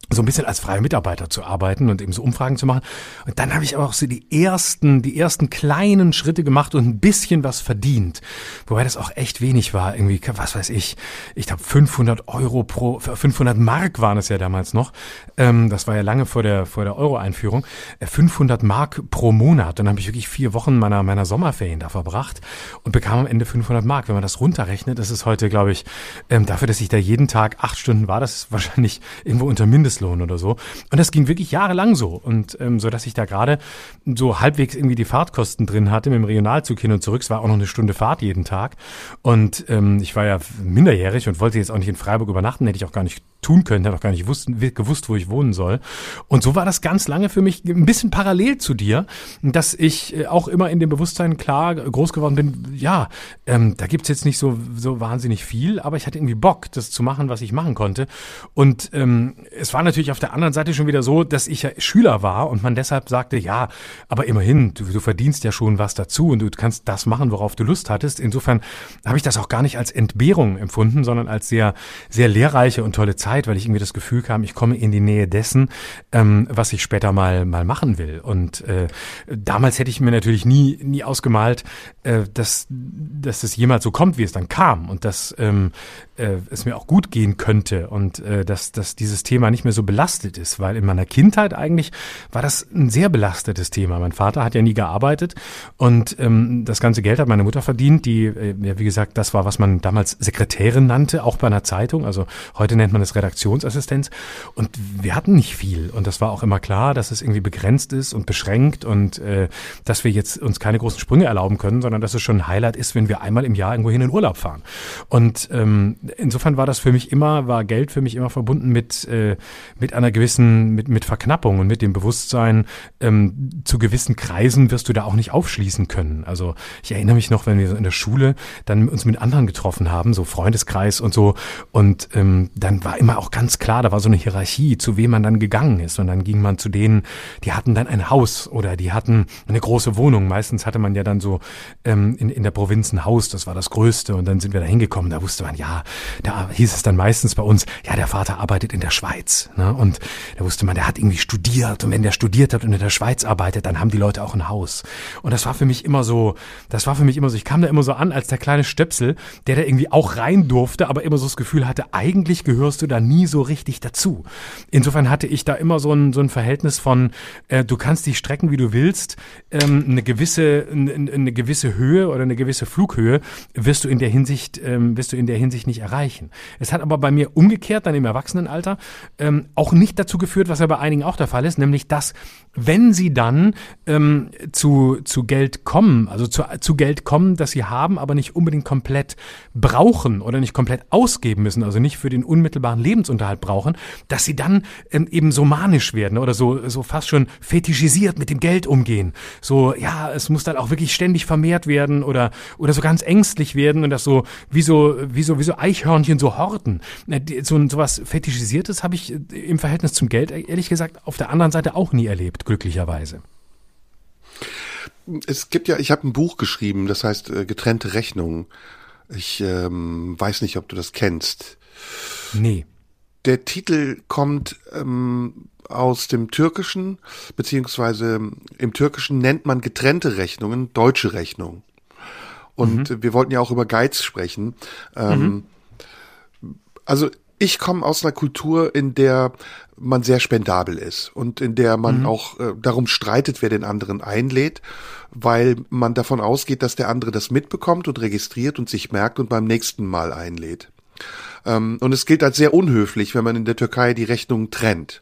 so ein bisschen als freier Mitarbeiter zu arbeiten und eben so Umfragen zu machen. Und dann habe ich aber auch so die ersten, die ersten kleinen Schritte gemacht und ein bisschen was verdient. Wobei das auch echt wenig war. Irgendwie, was weiß ich, ich glaube 500 Euro pro, 500 Mark waren es ja damals noch. Ähm, das war ja lange vor der, vor der Euro-Einführung. 500 äh, Mark pro Monat. Dann habe ich wirklich vier Wochen meiner, meiner Sommerferien da verbracht und bekam am Ende 500 Mark. Wenn man das runterrechnet, das ist heute, glaube ich, ähm, dafür, dass ich da jeden Tag acht Stunden war, das ist wahrscheinlich irgendwo unter Mindest Mindestlohn oder so. Und das ging wirklich jahrelang so. Und ähm, so, dass ich da gerade so halbwegs irgendwie die Fahrtkosten drin hatte mit dem Regionalzug hin und zurück. Es war auch noch eine Stunde Fahrt jeden Tag. Und ähm, ich war ja minderjährig und wollte jetzt auch nicht in Freiburg übernachten, hätte ich auch gar nicht tun können, hätte auch gar nicht gewusst, gewusst, wo ich wohnen soll. Und so war das ganz lange für mich ein bisschen parallel zu dir, dass ich äh, auch immer in dem Bewusstsein klar groß geworden bin, ja, ähm, da gibt's jetzt nicht so, so wahnsinnig viel, aber ich hatte irgendwie Bock, das zu machen, was ich machen konnte. Und ähm, es war natürlich auf der anderen Seite schon wieder so, dass ich ja Schüler war und man deshalb sagte, ja, aber immerhin, du, du verdienst ja schon was dazu und du kannst das machen, worauf du Lust hattest. Insofern habe ich das auch gar nicht als Entbehrung empfunden, sondern als sehr, sehr lehrreiche und tolle Zeit, weil ich irgendwie das Gefühl kam, ich komme in die Nähe dessen, ähm, was ich später mal, mal machen will. Und äh, damals hätte ich mir natürlich nie, nie ausgemalt, äh, dass, dass es jemals so kommt, wie es dann kam und dass ähm, äh, es mir auch gut gehen könnte und äh, dass, dass dieses Thema nicht mehr so belastet ist, weil in meiner Kindheit eigentlich war das ein sehr belastetes Thema. Mein Vater hat ja nie gearbeitet und ähm, das ganze Geld hat meine Mutter verdient, die, äh, ja, wie gesagt, das war, was man damals Sekretärin nannte, auch bei einer Zeitung. Also heute nennt man es Redaktionsassistenz. Und wir hatten nicht viel. Und das war auch immer klar, dass es irgendwie begrenzt ist und beschränkt und äh, dass wir jetzt uns keine großen Sprünge erlauben können, sondern dass es schon ein Highlight ist, wenn wir einmal im Jahr irgendwo hin in Urlaub fahren. Und ähm, insofern war das für mich immer, war Geld für mich immer verbunden mit, äh, mit einer gewissen, mit, mit Verknappung und mit dem Bewusstsein, ähm, zu gewissen Kreisen wirst du da auch nicht aufschließen können. Also ich erinnere mich noch, wenn wir in der Schule dann uns mit anderen getroffen haben, so Freundeskreis und so, und ähm, dann war immer auch ganz klar, da war so eine Hierarchie, zu wem man dann gegangen ist. Und dann ging man zu denen, die hatten dann ein Haus oder die hatten eine große Wohnung. Meistens hatte man ja dann so ähm, in, in der Provinz ein Haus, das war das Größte. Und dann sind wir da hingekommen, da wusste man, ja, da hieß es dann meistens bei uns, ja, der Vater arbeitet in der Schweiz. Ne? Und da wusste man, der hat irgendwie studiert. Und wenn der studiert hat und in der Schweiz arbeitet, dann haben die Leute auch ein Haus. Und das war für mich immer so, das war für mich immer so, ich kam da immer so an als der kleine Stöpsel, der da irgendwie auch rein durfte, aber immer so das Gefühl hatte, eigentlich gehörst du da nie so richtig dazu. Insofern hatte ich da immer so ein, so ein Verhältnis von, äh, du kannst dich strecken, wie du willst, ähm, eine gewisse, eine, eine gewisse Höhe oder eine gewisse Flughöhe wirst du in der Hinsicht, ähm, wirst du in der Hinsicht nicht erreichen. Es hat aber bei mir umgekehrt, dann im Erwachsenenalter, ähm, auch nicht dazu geführt, was ja bei einigen auch der Fall ist, nämlich dass, wenn sie dann ähm, zu, zu Geld kommen, also zu, zu Geld kommen, das sie haben, aber nicht unbedingt komplett brauchen oder nicht komplett ausgeben müssen, also nicht für den unmittelbaren Lebensunterhalt brauchen, dass sie dann ähm, eben so manisch werden oder so, so fast schon fetischisiert mit dem Geld umgehen. So, ja, es muss dann auch wirklich ständig vermehrt werden oder, oder so ganz ängstlich werden und das so, wie so, wie so, wie so Eichhörnchen so horten. Äh, so, so was Fetischisiertes habe ich äh, im Verhältnis zum Geld, ehrlich gesagt, auf der anderen Seite auch nie erlebt, glücklicherweise. Es gibt ja, ich habe ein Buch geschrieben, das heißt äh, getrennte Rechnungen. Ich ähm, weiß nicht, ob du das kennst. Nee. Der Titel kommt ähm, aus dem Türkischen, beziehungsweise im Türkischen nennt man getrennte Rechnungen deutsche Rechnung. Und mhm. wir wollten ja auch über Geiz sprechen. Ähm, mhm. Also ich komme aus einer Kultur, in der man sehr spendabel ist und in der man mhm. auch äh, darum streitet, wer den anderen einlädt, weil man davon ausgeht, dass der andere das mitbekommt und registriert und sich merkt und beim nächsten Mal einlädt. Ähm, und es gilt als sehr unhöflich, wenn man in der Türkei die Rechnungen trennt.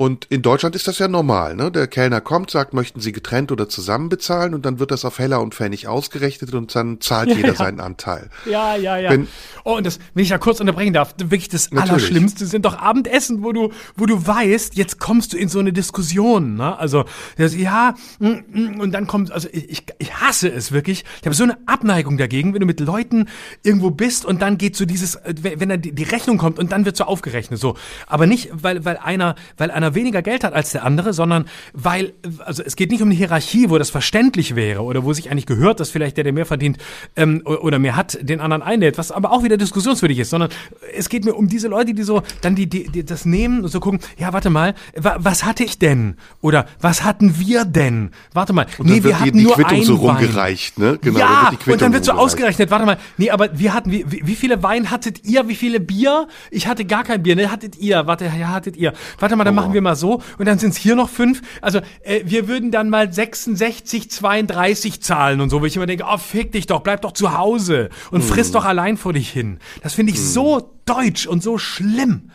Und in Deutschland ist das ja normal, ne? Der Kellner kommt, sagt, möchten Sie getrennt oder zusammen bezahlen und dann wird das auf Heller und Pfennig ausgerechnet und dann zahlt ja, jeder ja. seinen Anteil. Ja, ja, ja. Wenn, oh, und das, wenn ich da kurz unterbrechen darf, wirklich das natürlich. Allerschlimmste sind doch Abendessen, wo du, wo du weißt, jetzt kommst du in so eine Diskussion, ne? Also, das, ja, mm, mm, und dann kommt, also ich, ich hasse es wirklich. Ich habe so eine Abneigung dagegen, wenn du mit Leuten irgendwo bist und dann geht so dieses, wenn da die Rechnung kommt und dann wird so aufgerechnet, so. Aber nicht, weil, weil einer, weil einer einer weniger Geld hat als der andere, sondern weil, also es geht nicht um eine Hierarchie, wo das verständlich wäre oder wo sich eigentlich gehört, dass vielleicht der, der mehr verdient ähm, oder mehr hat, den anderen einlädt, was aber auch wieder diskussionswürdig ist, sondern es geht mir um diese Leute, die so dann die, die, die das nehmen und so gucken, ja, warte mal, wa, was hatte ich denn? Oder was hatten wir denn? Warte mal, und nee, wir hatten die, die nur Quittung so rumgereicht, ne? Genau, ja, und dann wird so ausgerechnet, warte mal, nee, aber wir hatten, wie, wie viele Wein hattet ihr, wie viele Bier? Ich hatte gar kein Bier, ne? Hattet ihr, warte, ja, hattet ihr. Warte mal, dann oh. machen wir wir mal so und dann sind es hier noch fünf. Also äh, wir würden dann mal 66, 32 zahlen und so, wo ich immer denke, oh, fick dich doch, bleib doch zu Hause und hm. friss doch allein vor dich hin. Das finde ich hm. so deutsch und so schlimm.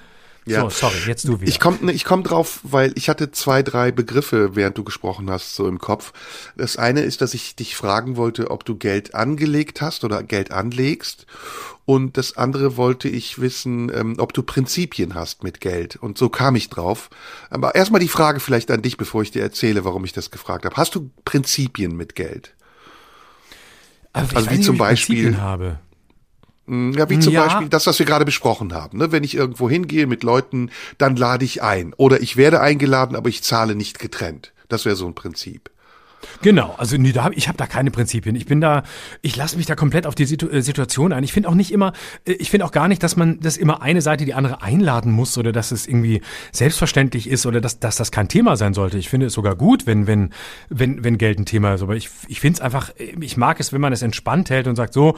Ja. So, sorry, jetzt du wieder. Ich komme ich komm drauf, weil ich hatte zwei, drei Begriffe, während du gesprochen hast, so im Kopf. Das eine ist, dass ich dich fragen wollte, ob du Geld angelegt hast oder Geld anlegst. Und das andere wollte ich wissen, ähm, ob du Prinzipien hast mit Geld. Und so kam ich drauf. Aber erstmal die Frage vielleicht an dich, bevor ich dir erzähle, warum ich das gefragt habe. Hast du Prinzipien mit Geld? Also, also wie zum Beispiel. Habe. Hm, ja, wie zum ja. Beispiel das, was wir gerade besprochen haben. Ne? Wenn ich irgendwo hingehe mit Leuten, dann lade ich ein. Oder ich werde eingeladen, aber ich zahle nicht getrennt. Das wäre so ein Prinzip. Genau, also nee, da hab, ich habe da keine Prinzipien. Ich bin da, ich lasse mich da komplett auf die Situ äh, Situation ein. Ich finde auch nicht immer, äh, ich finde auch gar nicht, dass man das immer eine Seite die andere einladen muss oder dass es irgendwie selbstverständlich ist oder dass, dass das kein Thema sein sollte. Ich finde es sogar gut, wenn wenn wenn wenn Geld ein Thema ist. Aber ich ich finde es einfach, ich mag es, wenn man es entspannt hält und sagt so,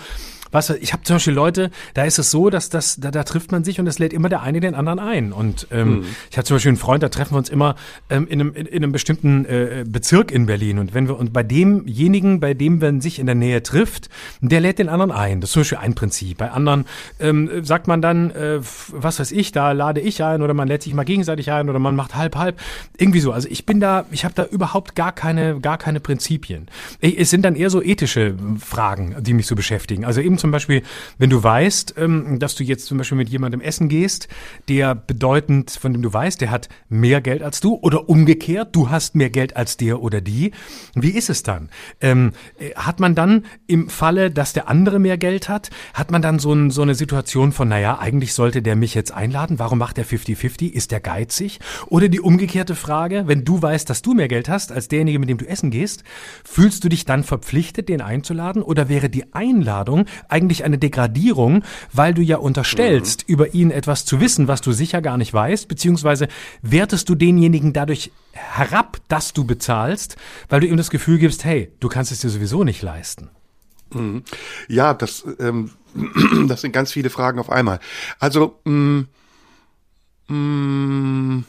was ich habe zum Beispiel Leute, da ist es so, dass das da, da trifft man sich und es lädt immer der eine den anderen ein. Und ähm, mhm. ich habe zum Beispiel einen Freund, da treffen wir uns immer ähm, in einem in, in einem bestimmten äh, Bezirk in Berlin und wenn wir und bei demjenigen, bei dem man sich in der Nähe trifft, der lädt den anderen ein. Das ist zum Beispiel ein Prinzip. Bei anderen ähm, sagt man dann, äh, was weiß ich, da lade ich ein oder man lädt sich mal gegenseitig ein oder man macht halb halb. Irgendwie so. Also ich bin da, ich habe da überhaupt gar keine, gar keine Prinzipien. Es sind dann eher so ethische Fragen, die mich so beschäftigen. Also eben zum Beispiel, wenn du weißt, ähm, dass du jetzt zum Beispiel mit jemandem essen gehst, der bedeutend, von dem du weißt, der hat mehr Geld als du oder umgekehrt, du hast mehr Geld als der oder die. Wie ist es dann? Ähm, äh, hat man dann im Falle, dass der andere mehr Geld hat, hat man dann so, ein, so eine Situation von, naja, eigentlich sollte der mich jetzt einladen, warum macht der 50-50? Ist der geizig? Oder die umgekehrte Frage, wenn du weißt, dass du mehr Geld hast als derjenige, mit dem du essen gehst, fühlst du dich dann verpflichtet, den einzuladen? Oder wäre die Einladung eigentlich eine Degradierung, weil du ja unterstellst, mhm. über ihn etwas zu wissen, was du sicher gar nicht weißt, beziehungsweise wertest du denjenigen dadurch herab, dass du bezahlst, weil du ihm das Gefühl gibst, hey, du kannst es dir sowieso nicht leisten. Mhm. Ja, das, ähm, das sind ganz viele Fragen auf einmal. Also, mh, mm, mh, mm,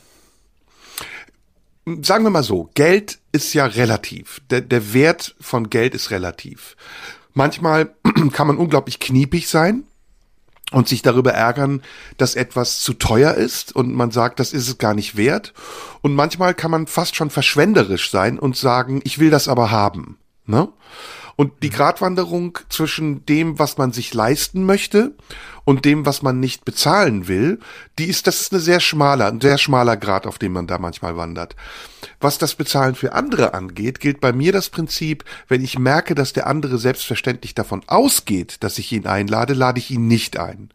sagen wir mal so, Geld ist ja relativ. Der, der Wert von Geld ist relativ. Manchmal kann man unglaublich kniepig sein und sich darüber ärgern, dass etwas zu teuer ist und man sagt, das ist es gar nicht wert. Und manchmal kann man fast schon verschwenderisch sein und sagen, ich will das aber haben. Ne? Und die mhm. Gratwanderung zwischen dem, was man sich leisten möchte und dem, was man nicht bezahlen will, die ist, das ist eine sehr schmaler, ein sehr schmaler Grad, auf dem man da manchmal wandert. Was das Bezahlen für andere angeht, gilt bei mir das Prinzip, wenn ich merke, dass der andere selbstverständlich davon ausgeht, dass ich ihn einlade, lade ich ihn nicht ein.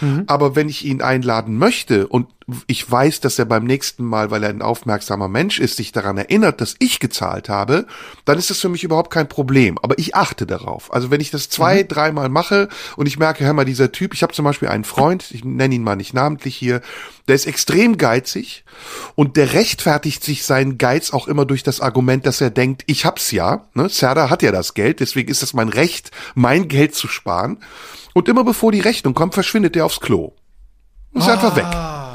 Mhm. Aber wenn ich ihn einladen möchte und ich weiß, dass er beim nächsten Mal, weil er ein aufmerksamer Mensch ist, sich daran erinnert, dass ich gezahlt habe, dann ist das für mich überhaupt kein Problem. Aber ich achte darauf. Also wenn ich das zwei, mhm. dreimal mache und ich merke, hör mal, dieser Typ, ich habe zum Beispiel einen Freund, ich nenne ihn mal nicht namentlich hier, der ist extrem geizig und der rechtfertigt sich seinen Geiz auch immer durch das Argument, dass er denkt, ich hab's ja, ne? Serda hat ja das Geld, deswegen ist es mein Recht, mein Geld zu sparen. Und immer bevor die Rechnung kommt, verschwindet der aufs Klo. Und ist ah. einfach weg.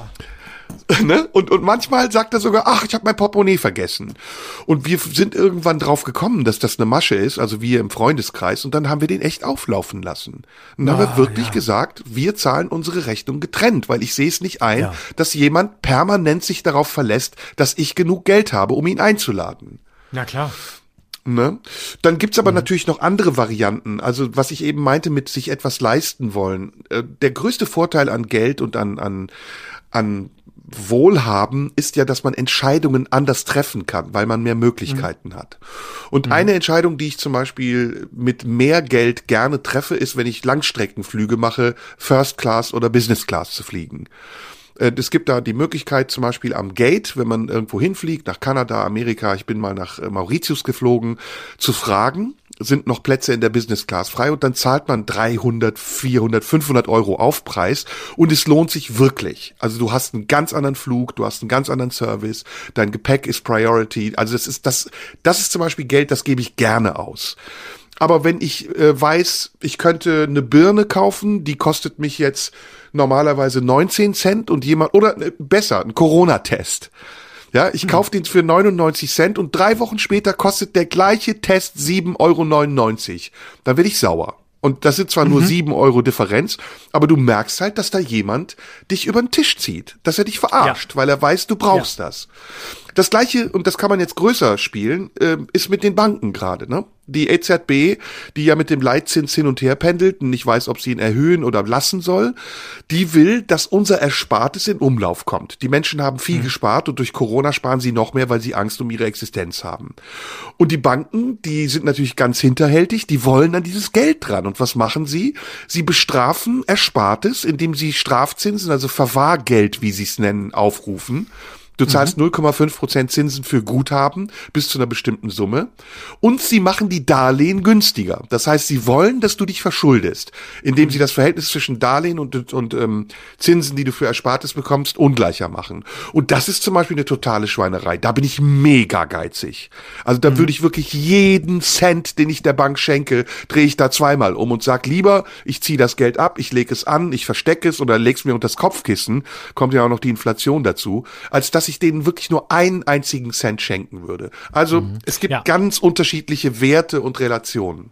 Ne? Und, und manchmal sagt er sogar, ach, ich habe mein Portemonnaie vergessen. Und wir sind irgendwann drauf gekommen, dass das eine Masche ist, also wir im Freundeskreis, und dann haben wir den echt auflaufen lassen. Und dann ah, haben wir ah, wirklich ja. gesagt, wir zahlen unsere Rechnung getrennt, weil ich sehe es nicht ein, ja. dass jemand permanent sich darauf verlässt, dass ich genug Geld habe, um ihn einzuladen. Na klar. Ne? Dann gibt's aber mhm. natürlich noch andere Varianten. Also was ich eben meinte mit sich etwas leisten wollen. Äh, der größte Vorteil an Geld und an, an, an Wohlhaben ist ja, dass man Entscheidungen anders treffen kann, weil man mehr Möglichkeiten mhm. hat. Und mhm. eine Entscheidung, die ich zum Beispiel mit mehr Geld gerne treffe, ist, wenn ich Langstreckenflüge mache, First Class oder Business Class zu fliegen. Äh, es gibt da die Möglichkeit zum Beispiel am Gate, wenn man irgendwo hinfliegt, nach Kanada, Amerika, ich bin mal nach äh, Mauritius geflogen, zu fragen, sind noch Plätze in der Business Class frei und dann zahlt man 300, 400, 500 Euro Aufpreis und es lohnt sich wirklich. Also du hast einen ganz anderen Flug, du hast einen ganz anderen Service, dein Gepäck ist Priority. Also das ist das, das ist zum Beispiel Geld, das gebe ich gerne aus. Aber wenn ich äh, weiß, ich könnte eine Birne kaufen, die kostet mich jetzt normalerweise 19 Cent und jemand, oder äh, besser, ein Corona-Test. Ja, ich hm. kaufe den für 99 Cent und drei Wochen später kostet der gleiche Test 7,99 Euro. Dann werde ich sauer. Und das sind zwar mhm. nur sieben Euro Differenz, aber du merkst halt, dass da jemand dich über den Tisch zieht, dass er dich verarscht, ja. weil er weiß, du brauchst ja. das. Das gleiche, und das kann man jetzt größer spielen, äh, ist mit den Banken gerade. Ne? Die EZB, die ja mit dem Leitzins hin und her pendelt und nicht weiß, ob sie ihn erhöhen oder lassen soll, die will, dass unser Erspartes in Umlauf kommt. Die Menschen haben viel mhm. gespart und durch Corona sparen sie noch mehr, weil sie Angst um ihre Existenz haben. Und die Banken, die sind natürlich ganz hinterhältig, die wollen an dieses Geld dran. Und was machen sie? Sie bestrafen Erspartes, indem sie Strafzinsen, also Verwahrgeld, wie sie es nennen, aufrufen. Du zahlst mhm. 0,5 Prozent Zinsen für Guthaben bis zu einer bestimmten Summe. Und sie machen die Darlehen günstiger. Das heißt, sie wollen, dass du dich verschuldest, indem sie das Verhältnis zwischen Darlehen und, und ähm, Zinsen, die du für Erspartes bekommst, ungleicher machen. Und das ist zum Beispiel eine totale Schweinerei. Da bin ich mega geizig. Also da mhm. würde ich wirklich jeden Cent, den ich der Bank schenke, drehe ich da zweimal um und sag lieber, ich ziehe das Geld ab, ich lege es an, ich verstecke es oder leg's mir unter das Kopfkissen, kommt ja auch noch die Inflation dazu, als dass dass ich denen wirklich nur einen einzigen Cent schenken würde. Also mhm. es gibt ja. ganz unterschiedliche Werte und Relationen.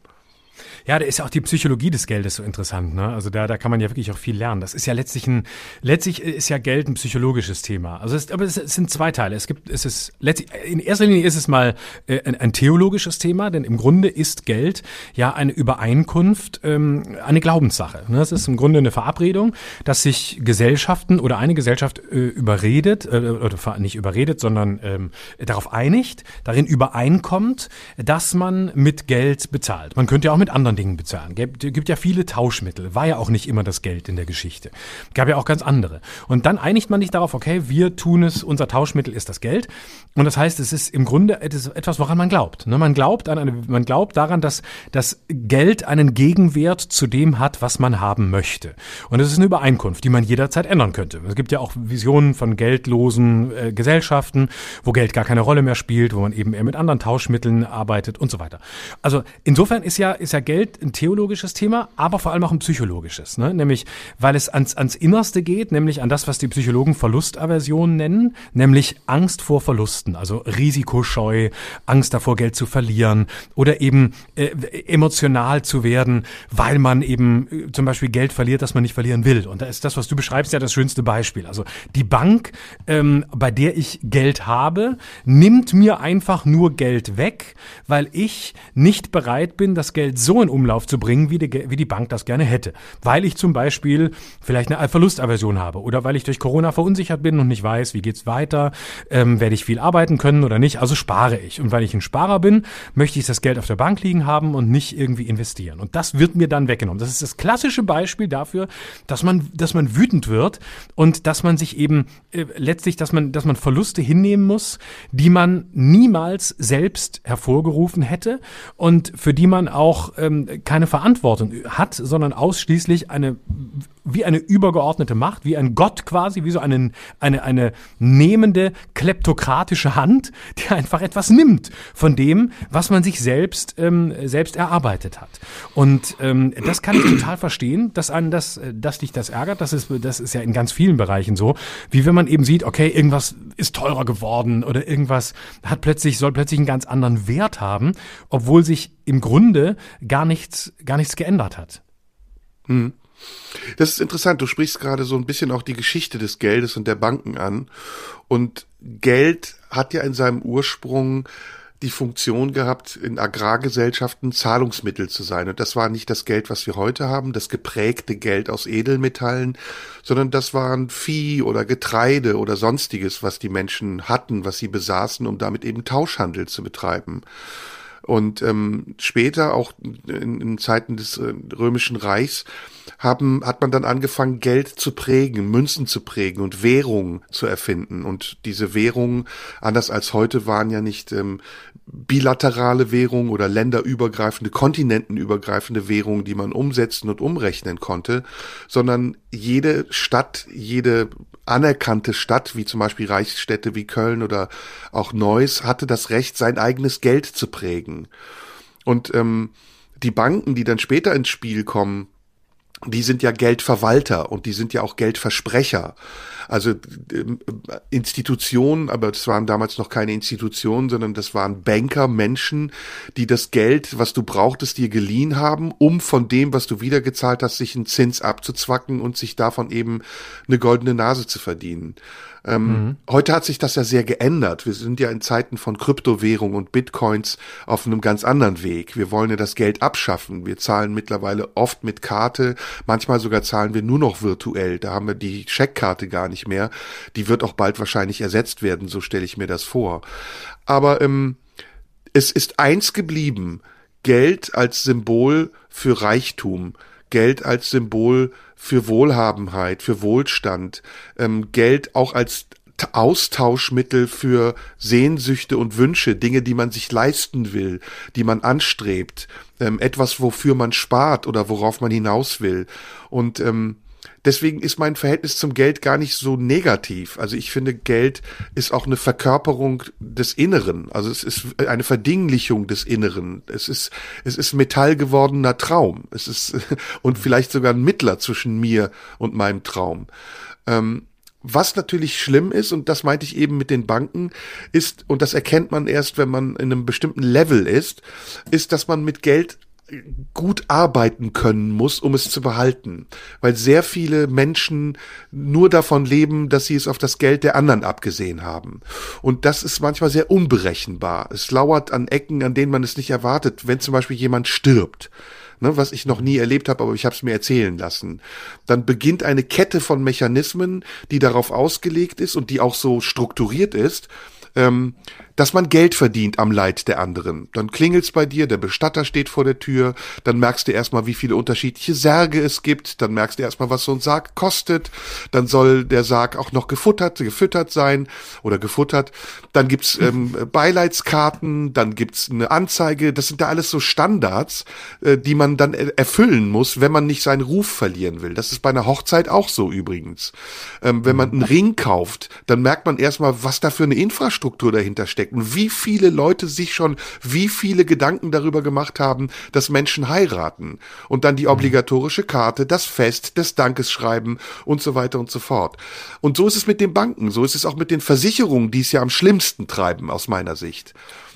Ja, da ist ja auch die Psychologie des Geldes so interessant. Ne? Also da, da kann man ja wirklich auch viel lernen. Das ist ja letztlich ein, letztlich ist ja Geld ein psychologisches Thema. Also es, aber es, es sind zwei Teile. Es gibt, es ist letztlich, in erster Linie ist es mal äh, ein, ein theologisches Thema, denn im Grunde ist Geld ja eine Übereinkunft, ähm, eine Glaubenssache. Ne? Es ist im Grunde eine Verabredung, dass sich Gesellschaften oder eine Gesellschaft äh, überredet äh, oder nicht überredet, sondern ähm, darauf einigt, darin übereinkommt, dass man mit Geld bezahlt. Man könnte ja auch mit anderen anderen Dingen bezahlen. Gibt, gibt ja viele Tauschmittel. War ja auch nicht immer das Geld in der Geschichte. Gab ja auch ganz andere. Und dann einigt man sich darauf, okay, wir tun es, unser Tauschmittel ist das Geld. Und das heißt, es ist im Grunde etwas, woran man glaubt. Ne? Man glaubt an eine, man glaubt daran, dass das Geld einen Gegenwert zu dem hat, was man haben möchte. Und es ist eine Übereinkunft, die man jederzeit ändern könnte. Es gibt ja auch Visionen von geldlosen äh, Gesellschaften, wo Geld gar keine Rolle mehr spielt, wo man eben eher mit anderen Tauschmitteln arbeitet und so weiter. Also insofern ist ja, ist ja Geld Welt ein theologisches Thema, aber vor allem auch ein psychologisches. Ne? Nämlich, weil es ans, ans Innerste geht, nämlich an das, was die Psychologen Verlustaversion nennen, nämlich Angst vor Verlusten, also Risikoscheu, Angst davor, Geld zu verlieren oder eben äh, emotional zu werden, weil man eben äh, zum Beispiel Geld verliert, das man nicht verlieren will. Und da ist das, was du beschreibst, ja das schönste Beispiel. Also die Bank, ähm, bei der ich Geld habe, nimmt mir einfach nur Geld weg, weil ich nicht bereit bin, das Geld so in Umlauf zu bringen, wie die, wie die Bank das gerne hätte. Weil ich zum Beispiel vielleicht eine Verlustaversion habe oder weil ich durch Corona verunsichert bin und nicht weiß, wie geht's weiter, ähm, werde ich viel arbeiten können oder nicht, also spare ich. Und weil ich ein Sparer bin, möchte ich das Geld auf der Bank liegen haben und nicht irgendwie investieren. Und das wird mir dann weggenommen. Das ist das klassische Beispiel dafür, dass man, dass man wütend wird und dass man sich eben äh, letztlich, dass man, dass man Verluste hinnehmen muss, die man niemals selbst hervorgerufen hätte und für die man auch ähm, keine Verantwortung hat, sondern ausschließlich eine wie eine übergeordnete Macht, wie ein Gott quasi, wie so eine, eine, eine nehmende, kleptokratische Hand, die einfach etwas nimmt von dem, was man sich selbst, ähm, selbst erarbeitet hat. Und ähm, das kann ich total verstehen, dass einen das, dass dich das ärgert. Das ist, das ist ja in ganz vielen Bereichen so, wie wenn man eben sieht, okay, irgendwas ist teurer geworden oder irgendwas hat plötzlich, soll plötzlich einen ganz anderen Wert haben, obwohl sich im Grunde gar nichts, gar nichts geändert hat. Hm. Das ist interessant. Du sprichst gerade so ein bisschen auch die Geschichte des Geldes und der Banken an. Und Geld hat ja in seinem Ursprung die Funktion gehabt, in Agrargesellschaften Zahlungsmittel zu sein. Und das war nicht das Geld, was wir heute haben, das geprägte Geld aus Edelmetallen, sondern das waren Vieh oder Getreide oder sonstiges, was die Menschen hatten, was sie besaßen, um damit eben Tauschhandel zu betreiben. Und ähm, später, auch in, in Zeiten des äh, Römischen Reichs, haben, hat man dann angefangen, Geld zu prägen, Münzen zu prägen und Währungen zu erfinden. Und diese Währungen, anders als heute, waren ja nicht ähm, bilaterale Währungen oder länderübergreifende, kontinentenübergreifende Währungen, die man umsetzen und umrechnen konnte, sondern jede Stadt, jede anerkannte Stadt, wie zum Beispiel Reichsstädte wie Köln oder auch Neuss, hatte das Recht, sein eigenes Geld zu prägen. Und ähm, die Banken, die dann später ins Spiel kommen, die sind ja Geldverwalter und die sind ja auch Geldversprecher. Also äh, Institutionen, aber das waren damals noch keine Institutionen, sondern das waren Banker, Menschen, die das Geld, was du brauchtest, dir geliehen haben, um von dem, was du wiedergezahlt hast, sich einen Zins abzuzwacken und sich davon eben eine goldene Nase zu verdienen. Ähm, mhm. Heute hat sich das ja sehr geändert. Wir sind ja in Zeiten von Kryptowährung und Bitcoins auf einem ganz anderen Weg. Wir wollen ja das Geld abschaffen. Wir zahlen mittlerweile oft mit Karte, manchmal sogar zahlen wir nur noch virtuell. Da haben wir die Scheckkarte gar nicht mehr. Die wird auch bald wahrscheinlich ersetzt werden, so stelle ich mir das vor. Aber ähm, es ist eins geblieben. Geld als Symbol für Reichtum. Geld als Symbol für Wohlhabenheit, für Wohlstand, ähm, Geld auch als Austauschmittel für Sehnsüchte und Wünsche, Dinge, die man sich leisten will, die man anstrebt, ähm, etwas, wofür man spart oder worauf man hinaus will. Und ähm, Deswegen ist mein Verhältnis zum Geld gar nicht so negativ. Also ich finde, Geld ist auch eine Verkörperung des Inneren. Also es ist eine Verdinglichung des Inneren. Es ist, es ist Metall gewordener Traum. Es ist, und vielleicht sogar ein Mittler zwischen mir und meinem Traum. Ähm, was natürlich schlimm ist, und das meinte ich eben mit den Banken, ist, und das erkennt man erst, wenn man in einem bestimmten Level ist, ist, dass man mit Geld gut arbeiten können muss, um es zu behalten. Weil sehr viele Menschen nur davon leben, dass sie es auf das Geld der anderen abgesehen haben. Und das ist manchmal sehr unberechenbar. Es lauert an Ecken, an denen man es nicht erwartet. Wenn zum Beispiel jemand stirbt, ne, was ich noch nie erlebt habe, aber ich habe es mir erzählen lassen, dann beginnt eine Kette von Mechanismen, die darauf ausgelegt ist und die auch so strukturiert ist, ähm, dass man Geld verdient am Leid der anderen. Dann klingelt's bei dir, der Bestatter steht vor der Tür, dann merkst du erstmal, wie viele unterschiedliche Särge es gibt, dann merkst du erstmal, was so ein Sarg kostet, dann soll der Sarg auch noch gefuttert, gefüttert sein oder gefuttert, dann gibt's ähm, Beileidskarten, dann gibt's eine Anzeige, das sind da alles so Standards, äh, die man dann erfüllen muss, wenn man nicht seinen Ruf verlieren will. Das ist bei einer Hochzeit auch so übrigens. Ähm, wenn man einen Ring kauft, dann merkt man erstmal, was da für eine Infrastruktur dahinter steckt steckt wie viele Leute sich schon wie viele Gedanken darüber gemacht haben, dass Menschen heiraten und dann die obligatorische Karte, das Fest, das Dankeschreiben und so weiter und so fort. Und so ist es mit den Banken, so ist es auch mit den Versicherungen, die es ja am schlimmsten treiben aus meiner Sicht.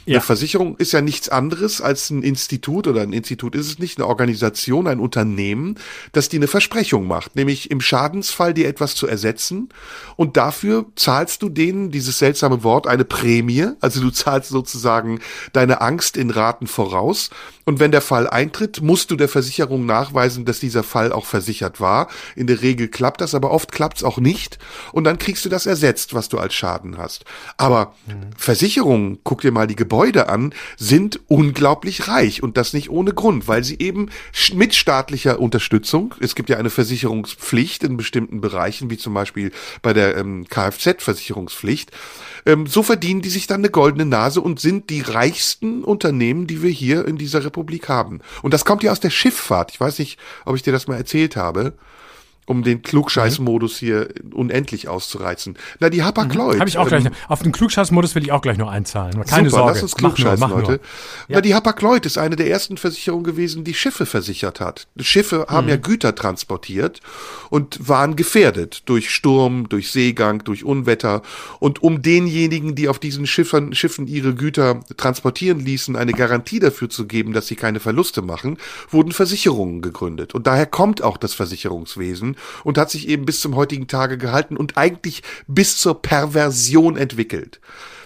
Ja. Eine Versicherung ist ja nichts anderes als ein Institut oder ein Institut ist es nicht, eine Organisation, ein Unternehmen, das dir eine Versprechung macht, nämlich im Schadensfall dir etwas zu ersetzen. Und dafür zahlst du denen dieses seltsame Wort eine Prämie, also du zahlst sozusagen deine Angst in Raten voraus und wenn der Fall eintritt, musst du der Versicherung nachweisen, dass dieser Fall auch versichert war. In der Regel klappt das, aber oft klappt es auch nicht und dann kriegst du das ersetzt, was du als Schaden hast. Aber mhm. Versicherungen, guck dir mal die Gebäude an, sind unglaublich reich und das nicht ohne Grund, weil sie eben mit staatlicher Unterstützung, es gibt ja eine Versicherungspflicht in bestimmten Bereichen, wie zum Beispiel bei der ähm, Kfz-Versicherungspflicht, ähm, so verdienen die sich dann eine goldene Nase und sind die reichsten Unternehmen, die wir hier in dieser Republik haben. Und das kommt ja aus der Schifffahrt. Ich weiß nicht, ob ich dir das mal erzählt habe um den Klugscheißmodus hier unendlich auszureizen. Na, die Hapag-Lloyd. Mhm. Habe ich auch gleich. Ähm, auf den Klugscheißmodus will ich auch gleich nur einzahlen. Keine super, Sorge. Lass uns klugscheißen, Leute. Ja. Na, die Hapag-Lloyd ist eine der ersten Versicherungen gewesen, die Schiffe versichert hat. Schiffe haben mhm. ja Güter transportiert und waren gefährdet durch Sturm, durch Seegang, durch Unwetter. Und um denjenigen, die auf diesen Schiffern, Schiffen ihre Güter transportieren ließen, eine Garantie dafür zu geben, dass sie keine Verluste machen, wurden Versicherungen gegründet. Und daher kommt auch das Versicherungswesen und hat sich eben bis zum heutigen Tage gehalten und eigentlich bis zur Perversion entwickelt.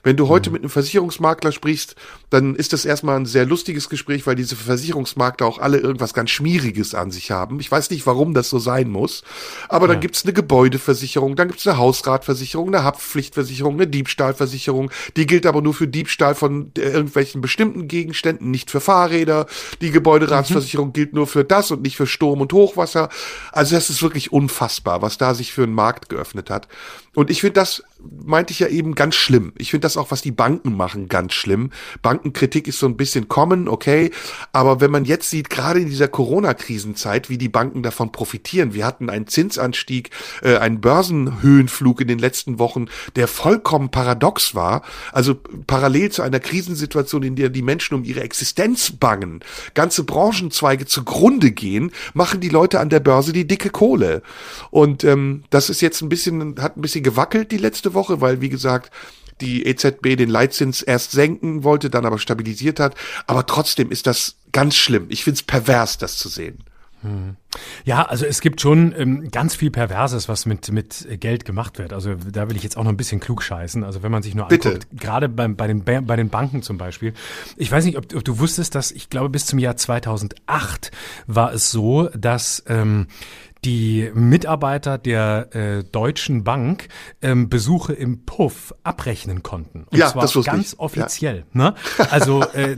Wenn du heute mhm. mit einem Versicherungsmakler sprichst, dann ist das erstmal ein sehr lustiges Gespräch, weil diese Versicherungsmakler auch alle irgendwas ganz Schmieriges an sich haben. Ich weiß nicht, warum das so sein muss. Aber ja. dann gibt's eine Gebäudeversicherung, dann gibt's eine Hausratversicherung, eine Haftpflichtversicherung, eine Diebstahlversicherung. Die gilt aber nur für Diebstahl von äh, irgendwelchen bestimmten Gegenständen, nicht für Fahrräder. Die Gebäuderatsversicherung mhm. gilt nur für das und nicht für Sturm und Hochwasser. Also das ist wirklich unfassbar, was da sich für einen Markt geöffnet hat. Und ich finde das, meinte ich ja eben, ganz schlimm. Ich finde das auch, was die Banken machen, ganz schlimm. Bankenkritik ist so ein bisschen kommen, okay. Aber wenn man jetzt sieht, gerade in dieser Corona-Krisenzeit, wie die Banken davon profitieren. Wir hatten einen Zinsanstieg, äh, einen Börsenhöhenflug in den letzten Wochen, der vollkommen paradox war. Also parallel zu einer Krisensituation, in der die Menschen um ihre Existenz bangen, ganze Branchenzweige zugrunde gehen, machen die Leute an der Börse die dicke Kohle. Und ähm, das ist jetzt ein bisschen, hat ein bisschen bisschen gewackelt die letzte Woche, weil, wie gesagt, die EZB den Leitzins erst senken wollte, dann aber stabilisiert hat. Aber trotzdem ist das ganz schlimm. Ich finde es pervers, das zu sehen. Hm. Ja, also es gibt schon ähm, ganz viel Perverses, was mit, mit Geld gemacht wird. Also da will ich jetzt auch noch ein bisschen klug scheißen. Also wenn man sich nur Bitte. anguckt, gerade bei, bei, den, bei den Banken zum Beispiel. Ich weiß nicht, ob, ob du wusstest, dass ich glaube, bis zum Jahr 2008 war es so, dass ähm, die Mitarbeiter der äh, Deutschen Bank ähm, Besuche im Puff abrechnen konnten. Und ja, zwar das ganz ich. offiziell. Ja. Ne? Also äh,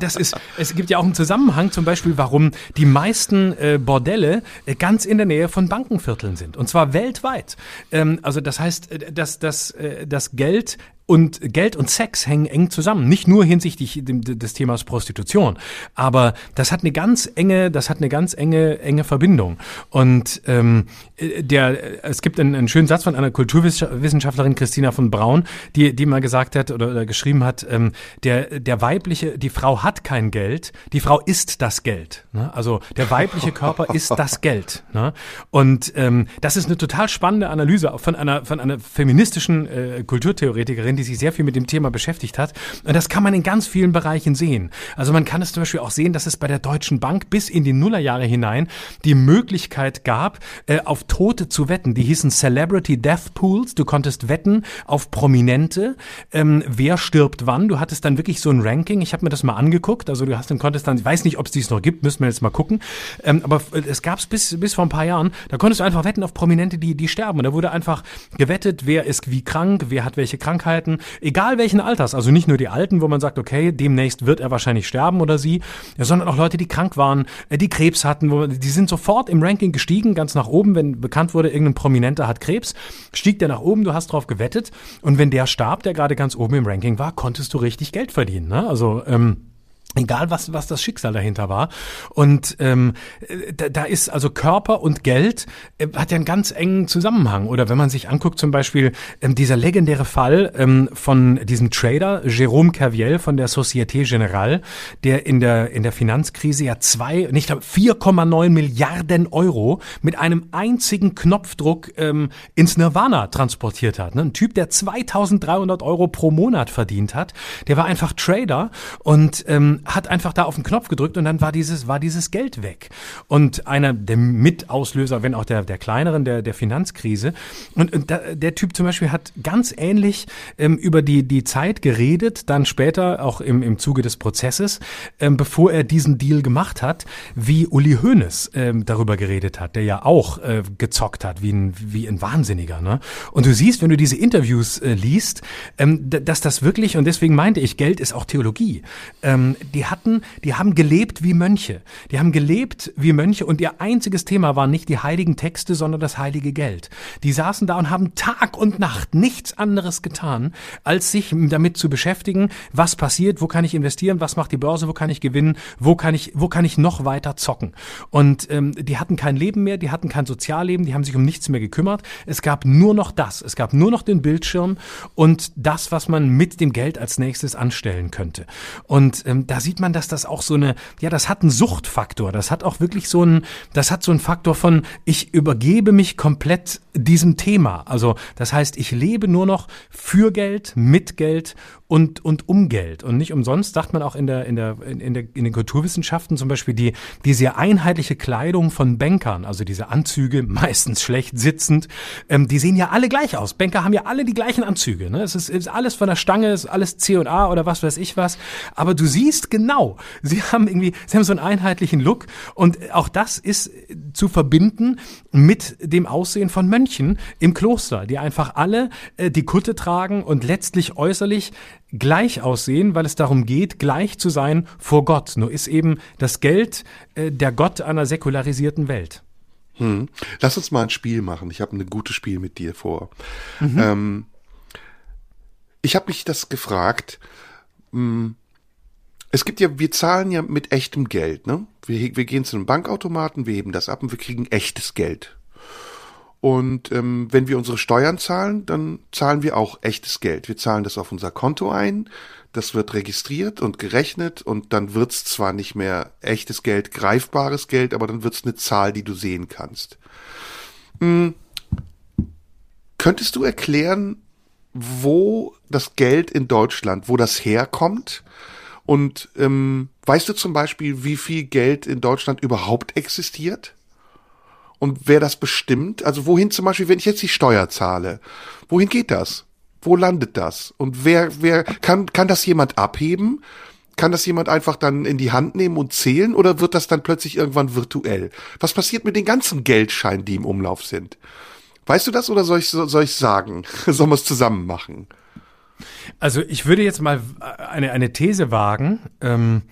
das ist, es gibt ja auch einen Zusammenhang zum Beispiel, warum die meisten äh, Bordelle äh, ganz in der Nähe von Bankenvierteln sind. Und zwar weltweit. Ähm, also das heißt, äh, dass, dass äh, das Geld und Geld und Sex hängen eng zusammen. Nicht nur hinsichtlich des Themas Prostitution, aber das hat eine ganz enge, das hat eine ganz enge, enge Verbindung. Und ähm, der, es gibt einen, einen schönen Satz von einer Kulturwissenschaftlerin Christina von Braun, die, die mal gesagt hat oder, oder geschrieben hat, ähm, der, der weibliche, die Frau hat kein Geld, die Frau ist das Geld. Ne? Also der weibliche Körper ist das Geld. Ne? Und ähm, das ist eine total spannende Analyse von einer, von einer feministischen äh, Kulturtheoretikerin, die sich sehr viel mit dem Thema beschäftigt hat. Und das kann man in ganz vielen Bereichen sehen. Also man kann es zum Beispiel auch sehen, dass es bei der Deutschen Bank bis in die Nullerjahre hinein die Möglichkeit gab, äh, auf Tote zu wetten. Die hießen Celebrity Death Pools. Du konntest wetten auf Prominente, ähm, wer stirbt wann. Du hattest dann wirklich so ein Ranking. Ich habe mir das mal angeguckt. Also du hast dann konntest dann, ich weiß nicht, ob es dies noch gibt, müssen wir jetzt mal gucken. Ähm, aber es gab es bis, bis vor ein paar Jahren. Da konntest du einfach wetten auf Prominente, die, die sterben. Und da wurde einfach gewettet, wer ist wie krank, wer hat welche Krankheiten Krankheiten, egal welchen Alters, also nicht nur die Alten, wo man sagt, okay, demnächst wird er wahrscheinlich sterben oder sie, sondern auch Leute, die krank waren, äh, die Krebs hatten, die sind sofort im Ranking gestiegen, ganz nach oben, wenn bekannt wurde, irgendein Prominenter hat Krebs, stieg der nach oben, du hast drauf gewettet und wenn der starb, der gerade ganz oben im Ranking war, konntest du richtig Geld verdienen. Ne? Also ähm, Egal was, was das Schicksal dahinter war. Und ähm, da, da ist also Körper und Geld äh, hat ja einen ganz engen Zusammenhang. Oder wenn man sich anguckt, zum Beispiel ähm, dieser legendäre Fall ähm, von diesem Trader, Jérôme Kerviel von der Société Générale, der in der, in der Finanzkrise ja zwei, nicht 4,9 Milliarden Euro mit einem einzigen Knopfdruck ähm, ins Nirvana transportiert hat. Ne? Ein Typ, der 2300 Euro pro Monat verdient hat, der war einfach Trader und ähm, hat einfach da auf den Knopf gedrückt und dann war dieses, war dieses Geld weg. Und einer der Mitauslöser, wenn auch der, der kleineren, der, der Finanzkrise. Und, und da, der Typ zum Beispiel hat ganz ähnlich ähm, über die, die Zeit geredet, dann später auch im, im Zuge des Prozesses, ähm, bevor er diesen Deal gemacht hat, wie Uli Hoeneß ähm, darüber geredet hat, der ja auch äh, gezockt hat, wie ein, wie ein Wahnsinniger. Ne? Und du siehst, wenn du diese Interviews äh, liest, ähm, dass das wirklich, und deswegen meinte ich, Geld ist auch Theologie, ähm, die hatten, die haben gelebt wie Mönche. Die haben gelebt wie Mönche und ihr einziges Thema waren nicht die heiligen Texte, sondern das heilige Geld. Die saßen da und haben Tag und Nacht nichts anderes getan, als sich damit zu beschäftigen, was passiert, wo kann ich investieren, was macht die Börse, wo kann ich gewinnen, wo kann ich, wo kann ich noch weiter zocken. Und ähm, die hatten kein Leben mehr, die hatten kein Sozialleben, die haben sich um nichts mehr gekümmert. Es gab nur noch das, es gab nur noch den Bildschirm und das, was man mit dem Geld als nächstes anstellen könnte. Und ähm, da sieht man, dass das auch so eine, ja, das hat einen Suchtfaktor. Das hat auch wirklich so einen, das hat so einen Faktor von, ich übergebe mich komplett diesem Thema. Also, das heißt, ich lebe nur noch für Geld, mit Geld und, und um Geld. Und nicht umsonst sagt man auch in der, in der, in der, in den Kulturwissenschaften zum Beispiel die, die sehr einheitliche Kleidung von Bankern, also diese Anzüge, meistens schlecht sitzend, ähm, die sehen ja alle gleich aus. Banker haben ja alle die gleichen Anzüge. Ne? Es ist, ist alles von der Stange, ist alles C und A oder was weiß ich was. Aber du siehst genau, sie haben irgendwie, sie haben so einen einheitlichen Look und auch das ist zu verbinden mit dem Aussehen von Mönchen im Kloster, die einfach alle äh, die Kutte tragen und letztlich äußerlich gleich aussehen, weil es darum geht, gleich zu sein vor Gott. Nur ist eben das Geld äh, der Gott einer säkularisierten Welt. Hm. Lass uns mal ein Spiel machen. Ich habe ein gutes Spiel mit dir vor. Mhm. Ähm, ich habe mich das gefragt. Mh, hm, es gibt ja, wir zahlen ja mit echtem Geld, ne? Wir, wir gehen zu einem Bankautomaten, wir heben das ab und wir kriegen echtes Geld. Und ähm, wenn wir unsere Steuern zahlen, dann zahlen wir auch echtes Geld. Wir zahlen das auf unser Konto ein, das wird registriert und gerechnet und dann wird's zwar nicht mehr echtes Geld, greifbares Geld, aber dann wird's eine Zahl, die du sehen kannst. Hm. Könntest du erklären, wo das Geld in Deutschland, wo das herkommt? Und ähm, weißt du zum Beispiel, wie viel Geld in Deutschland überhaupt existiert? Und wer das bestimmt? Also wohin zum Beispiel, wenn ich jetzt die Steuer zahle, wohin geht das? Wo landet das? Und wer, wer, kann, kann das jemand abheben? Kann das jemand einfach dann in die Hand nehmen und zählen oder wird das dann plötzlich irgendwann virtuell? Was passiert mit den ganzen Geldscheinen, die im Umlauf sind? Weißt du das oder soll ich, soll ich sagen? Sollen wir es zusammen machen? Also ich würde jetzt mal eine, eine These wagen. Ähm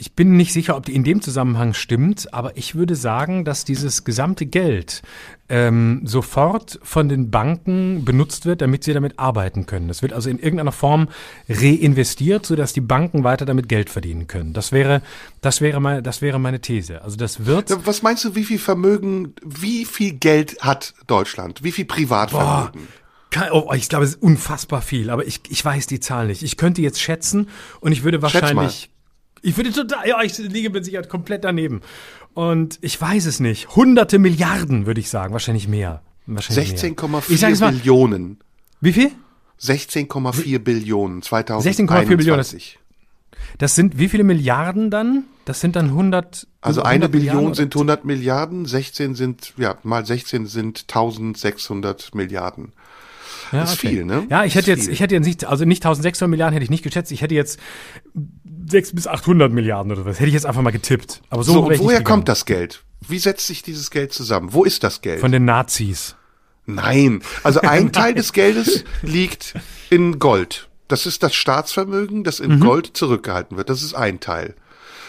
ich bin nicht sicher, ob die in dem Zusammenhang stimmt, aber ich würde sagen, dass dieses gesamte Geld ähm, sofort von den Banken benutzt wird, damit sie damit arbeiten können. Das wird also in irgendeiner Form reinvestiert, sodass die Banken weiter damit Geld verdienen können. Das wäre, das wäre meine, das wäre meine These. Also das wird. Was meinst du, wie viel Vermögen, wie viel Geld hat Deutschland? Wie viel Privatvermögen? Boah. Oh, ich glaube, es ist unfassbar viel, aber ich, ich weiß die Zahl nicht. Ich könnte jetzt schätzen und ich würde wahrscheinlich ich würde total, ja, ich liege mit Sicherheit komplett daneben. Und ich weiß es nicht. Hunderte Milliarden, würde ich sagen. Wahrscheinlich mehr. 16,4 Billionen. Wie viel? 16,4 Billionen 2021. 16,4 Billionen. Das, das, sind wie viele Milliarden dann? Das sind dann 100. Also 100 eine Billion sind 100 Milliarden, 16 sind, ja, mal 16 sind 1600 Milliarden. Ja, das ist okay. viel, ne? Ja, ich hätte jetzt, viel. ich hätte jetzt nicht, also nicht 1600 Milliarden hätte ich nicht geschätzt. Ich hätte jetzt 6 bis 800 Milliarden oder was. Hätte ich jetzt einfach mal getippt. Aber so, so und woher kommt das Geld? Wie setzt sich dieses Geld zusammen? Wo ist das Geld? Von den Nazis. Nein. Also ein Teil des Geldes liegt in Gold. Das ist das Staatsvermögen, das in mhm. Gold zurückgehalten wird. Das ist ein Teil.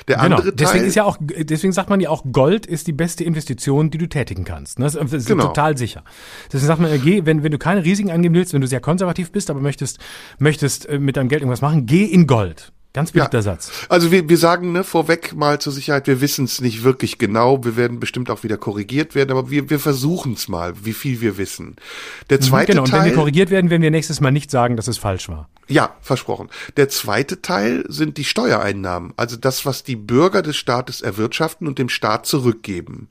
Der genau. andere Teil. Deswegen ist ja auch, deswegen sagt man ja auch, Gold ist die beste Investition, die du tätigen kannst. Das ist genau. total sicher. Deswegen sagt man, geh, wenn, wenn du keine Risiken angeben willst, wenn du sehr konservativ bist, aber möchtest, möchtest äh, mit deinem Geld irgendwas machen, geh in Gold. Ganz beliebter Ja. Satz. Also wir, wir sagen ne, vorweg mal zur Sicherheit, wir wissen es nicht wirklich genau. Wir werden bestimmt auch wieder korrigiert werden, aber wir, wir versuchen es mal, wie viel wir wissen. Der zweite genau, und wenn Teil, wir korrigiert werden, werden wir nächstes Mal nicht sagen, dass es falsch war. ja, versprochen. Der zweite Teil sind die Steuereinnahmen, also das, was die Bürger des Staates erwirtschaften und dem Staat zurückgeben.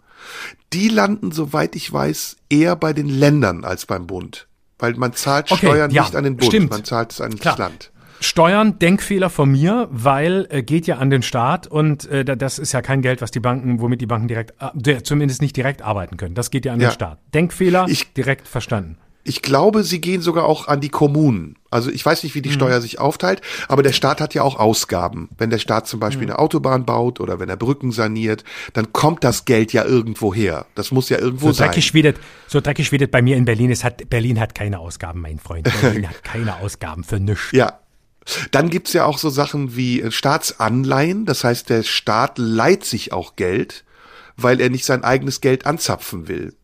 Die landen, soweit ich weiß, eher bei den Ländern als beim Bund. Weil man zahlt Okay, Steuern ja, nicht an den Bund, stimmt. man zahlt es an das Klar. Land. Steuern, Denkfehler von mir, weil äh, geht ja an den Staat und äh, da- das ist ja kein Geld, was die Banken, womit die Banken direkt, äh, zumindest nicht direkt arbeiten können. Das geht ja an Ja. den Staat. Denkfehler, Ich- direkt verstanden. Ich glaube, sie gehen sogar auch an die Kommunen. Also ich weiß nicht, wie die Steuer sich aufteilt, aber der Staat hat ja auch Ausgaben. Wenn der Staat zum Beispiel eine Autobahn baut oder wenn er Brücken saniert, dann kommt das Geld ja irgendwo her. Das muss ja irgendwo So sein. dreckig wie das, so dreckig wie das bei mir in Berlin ist, hat Berlin hat keine Ausgaben, mein Freund. Berlin hat keine Ausgaben für nichts. Ja. Dann gibt's ja auch so Sachen wie äh, Staatsanleihen. Das heißt, der Staat leiht sich auch Geld, weil er nicht sein eigenes Geld anzapfen will.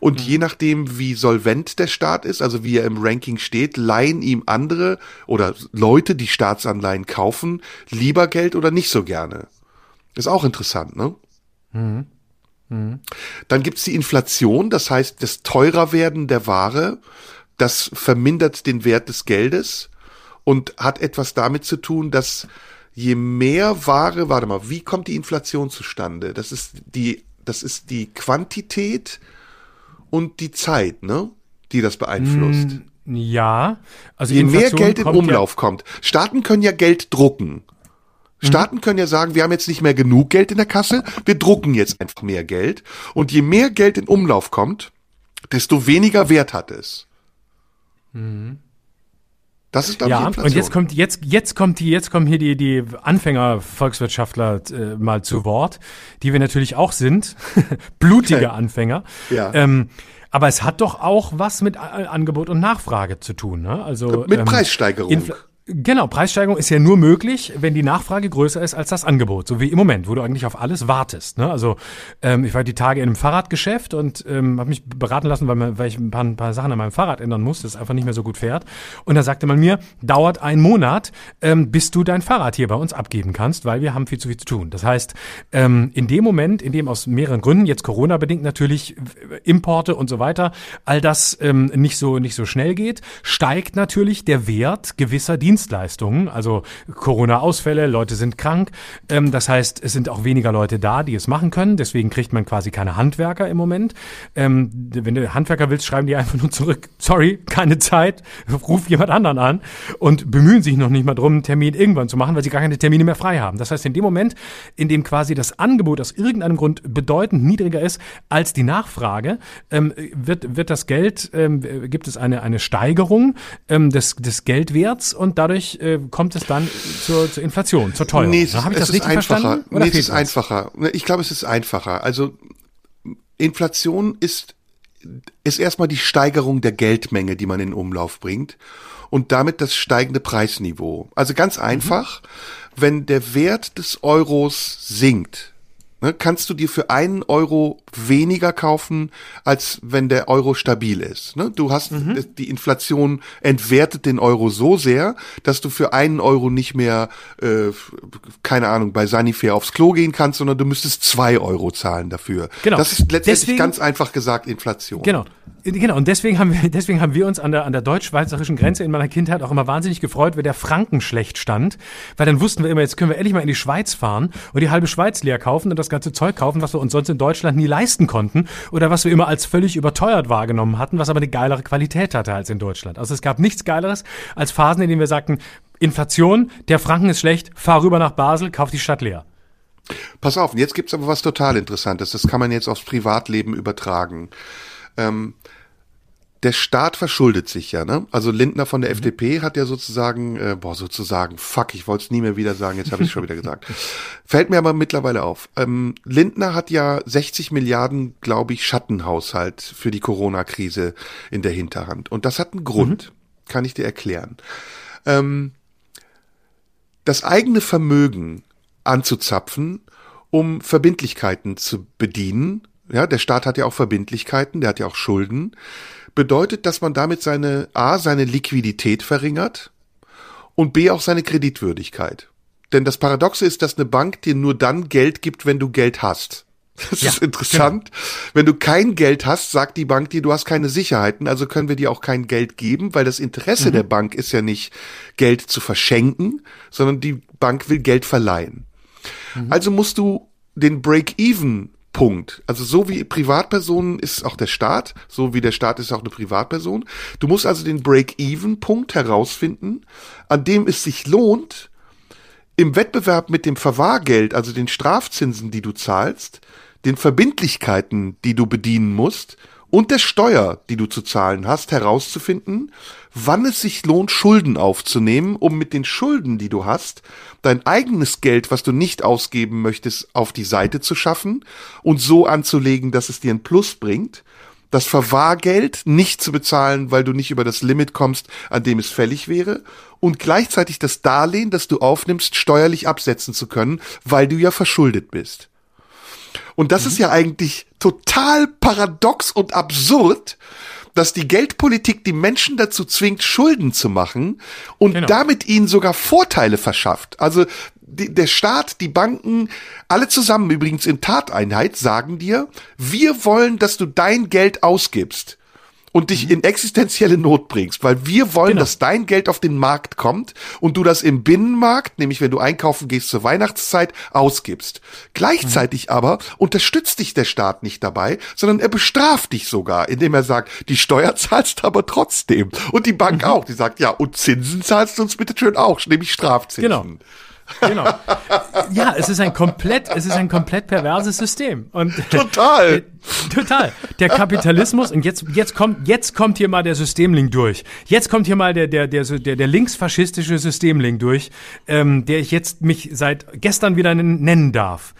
Und je nachdem, wie solvent der Staat ist, also wie er im Ranking steht, leihen ihm andere oder Leute, die Staatsanleihen kaufen, lieber Geld oder nicht so gerne. Ist auch interessant, ne? Dann gibt's die Inflation, das heißt, das Teurerwerden der Ware, das vermindert den Wert des Geldes und hat etwas damit zu tun, dass je mehr Ware, warte mal, wie kommt die Inflation zustande? Das ist die, das ist die Quantität und die Zeit, ne? Die das beeinflusst. Ja, also Je mehr Geld in Umlauf kommt. Staaten können ja Geld drucken. Staaten können ja sagen, wir haben jetzt nicht mehr genug Geld in der Kasse, wir drucken jetzt einfach mehr Geld. Und je mehr Geld in Umlauf kommt, desto weniger Wert hat es. Das ist, Ja, glaube ich, ja Inflation. und jetzt kommt jetzt jetzt kommt die jetzt kommen hier die die Anfänger Volkswirtschaftler äh, mal zu Wort, die wir natürlich auch sind, blutige Anfänger. Ja. Ähm, aber es hat doch auch was mit A- Angebot und Nachfrage zu tun, ne? Also Mit Preissteigerung. Infl- Genau, Preissteigerung ist ja nur möglich, wenn die Nachfrage größer ist als das Angebot, so wie im Moment, wo du eigentlich auf alles wartest. Ne? Also ähm, ich war die Tage in einem Fahrradgeschäft und ähm, habe mich beraten lassen, weil, weil ich ein paar, ein paar Sachen an meinem Fahrrad ändern muss, das einfach nicht mehr so gut fährt. Und da sagte man mir, dauert ein Monat, ähm, bis du dein Fahrrad hier bei uns abgeben kannst, weil wir haben viel zu viel zu tun. Das heißt, ähm, in dem Moment, in dem aus mehreren Gründen, jetzt Corona-bedingt natürlich, äh, Importe und so weiter, all das ähm, nicht so nicht so schnell geht, steigt natürlich der Wert gewisser Dienstleistungen. Also Corona-Ausfälle, Leute sind krank. Ähm, das heißt, es sind auch weniger Leute da, die es machen können. Deswegen kriegt man quasi keine Handwerker im Moment. Ähm, wenn du Handwerker willst, schreiben die einfach nur zurück. Sorry, keine Zeit. Ruf jemand anderen an und bemühen sich noch nicht mal drum, einen Termin irgendwann zu machen, weil sie gar keine Termine mehr frei haben. Das heißt, in dem Moment, in dem quasi das Angebot aus irgendeinem Grund bedeutend niedriger ist als die Nachfrage, ähm, wird, wird das Geld, ähm, gibt es eine, eine Steigerung ähm, des, des Geldwerts und dadurch äh, kommt es dann zur, zur Inflation, zur Teuerung. Nee, es, Habe ich es das ist richtig einfacher. verstanden? Nee, es ist was? einfacher. Ich glaube, es ist einfacher. Also Inflation ist, ist erstmal die Steigerung der Geldmenge, die man in Umlauf bringt und damit das steigende Preisniveau. Also ganz Mhm. einfach, wenn der Wert des Euros sinkt, ne, kannst du dir für einen Euro weniger kaufen, als wenn der Euro stabil ist. Ne? Du hast Mhm. die Inflation entwertet den Euro so sehr, dass du für einen Euro nicht mehr, äh, keine Ahnung, bei Sanifair aufs Klo gehen kannst, sondern du müsstest zwei Euro zahlen dafür. Genau. Das ist letztendlich Deswegen- ganz einfach gesagt Inflation. Genau. Genau, und deswegen haben wir, deswegen haben wir uns an der, an der deutsch-schweizerischen Grenze in meiner Kindheit auch immer wahnsinnig gefreut, wenn der Franken schlecht stand, weil dann wussten wir immer, jetzt können wir endlich mal in die Schweiz fahren und die halbe Schweiz leer kaufen und das ganze Zeug kaufen, was wir uns sonst in Deutschland nie leisten konnten oder was wir immer als völlig überteuert wahrgenommen hatten, was aber eine geilere Qualität hatte als in Deutschland. Also es gab nichts Geileres als Phasen, in denen wir sagten, Inflation, der Franken ist schlecht, fahr rüber nach Basel, kauf die Stadt leer. Pass auf, jetzt gibt's aber was total Interessantes. Das kann man jetzt aufs Privatleben übertragen. Ähm, der Staat verschuldet sich ja, ne? Also Lindner von der FDP hat ja sozusagen, äh, boah, sozusagen, fuck, ich wollte es nie mehr wieder sagen, jetzt habe ich schon wieder gesagt. Fällt mir aber mittlerweile auf. Ähm, Lindner hat ja 60 Milliarden, glaube ich, Schattenhaushalt für die Corona-Krise in der Hinterhand. Und das hat einen Grund, kann ich dir erklären. Ähm, das eigene Vermögen anzuzapfen, um Verbindlichkeiten zu bedienen. Ja, der Staat hat ja auch Verbindlichkeiten, der hat ja auch Schulden. Bedeutet, dass man damit seine A, seine Liquidität verringert und B, auch seine Kreditwürdigkeit. Denn das Paradoxe ist, dass eine Bank dir nur dann Geld gibt, wenn du Geld hast. Das ja, ist interessant. Genau. Wenn du kein Geld hast, sagt die Bank dir, du hast keine Sicherheiten, also können wir dir auch kein Geld geben, weil das Interesse mhm. der Bank ist ja nicht, Geld zu verschenken, sondern die Bank will Geld verleihen. Mhm. Also musst du den Break-Even Punkt. Also so wie Privatpersonen ist auch der Staat, so wie der Staat ist auch eine Privatperson. Du musst also den Break-Even-Punkt herausfinden, an dem es sich lohnt, im Wettbewerb mit dem Verwahrgeld, also den Strafzinsen, die du zahlst, den Verbindlichkeiten, die du bedienen musst und der Steuer, die du zu zahlen hast, herauszufinden, wann es sich lohnt, Schulden aufzunehmen, um mit den Schulden, die du hast, dein eigenes Geld, was du nicht ausgeben möchtest, auf die Seite zu schaffen und so anzulegen, dass es dir ein Plus bringt, das Verwahrgeld nicht zu bezahlen, weil du nicht über das Limit kommst, an dem es fällig wäre, und gleichzeitig das Darlehen, das du aufnimmst, steuerlich absetzen zu können, weil du ja verschuldet bist. Und das mhm. ist ja eigentlich total paradox und absurd, dass die Geldpolitik die Menschen dazu zwingt, Schulden zu machen und genau. damit ihnen sogar Vorteile verschafft. Also die, der Staat, die Banken, alle zusammen übrigens in Tateinheit sagen dir, wir wollen, dass du dein Geld ausgibst und dich in existenzielle Not bringst, weil wir wollen, genau. dass dein Geld auf den Markt kommt und du das im Binnenmarkt, nämlich wenn du einkaufen gehst zur Weihnachtszeit, ausgibst. Gleichzeitig mhm. aber unterstützt dich der Staat nicht dabei, sondern er bestraft dich sogar, indem er sagt, die Steuer zahlst aber trotzdem. Und die Bank mhm. auch, die sagt, ja, und Zinsen zahlst du uns bitte schön auch, nämlich Strafzinsen. Genau. Genau. Ja, es ist ein komplett, es ist ein komplett perverses System. Und total. Total. Der Kapitalismus und jetzt jetzt kommt jetzt kommt hier mal der Systemling durch. Jetzt kommt hier mal der der der der, der linksfaschistische Systemling durch, ähm, der ich jetzt mich seit gestern wieder nennen darf.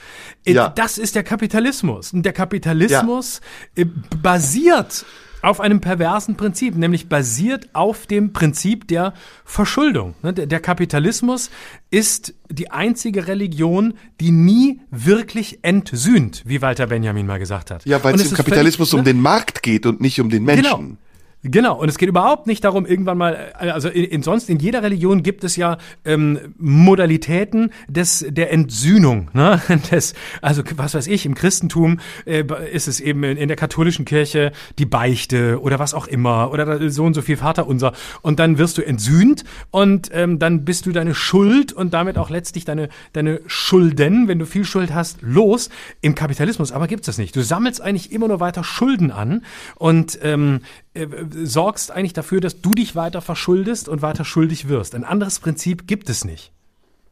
Äh, ja. Das ist der Kapitalismus und der Kapitalismus ja. Äh, basiert auf einem perversen Prinzip, nämlich basiert auf dem Prinzip der Verschuldung. Ne, der Kapitalismus ist die einzige Religion, die nie wirklich entsühnt, wie Walter Benjamin mal gesagt hat. Ja, weil es im Kapitalismus völlig, um ne? den Markt geht und nicht um den Menschen. Genau. Genau, und es geht überhaupt nicht darum, irgendwann mal, also in, in sonst in jeder Religion gibt es ja ähm, Modalitäten des der Entsühnung, ne? Des, also was weiß ich, im Christentum äh, ist es eben in, in der katholischen Kirche die Beichte oder was auch immer oder so und so viel Vater unser und dann wirst du entsühnt und ähm, dann bist du deine Schuld und damit auch letztlich deine deine Schulden, wenn du viel Schuld hast, los. Im Kapitalismus aber gibt's das nicht. Du sammelst eigentlich immer nur weiter Schulden an und ähm, äh, sorgst eigentlich dafür, dass du dich weiter verschuldest und weiter schuldig wirst. Ein anderes Prinzip gibt es nicht.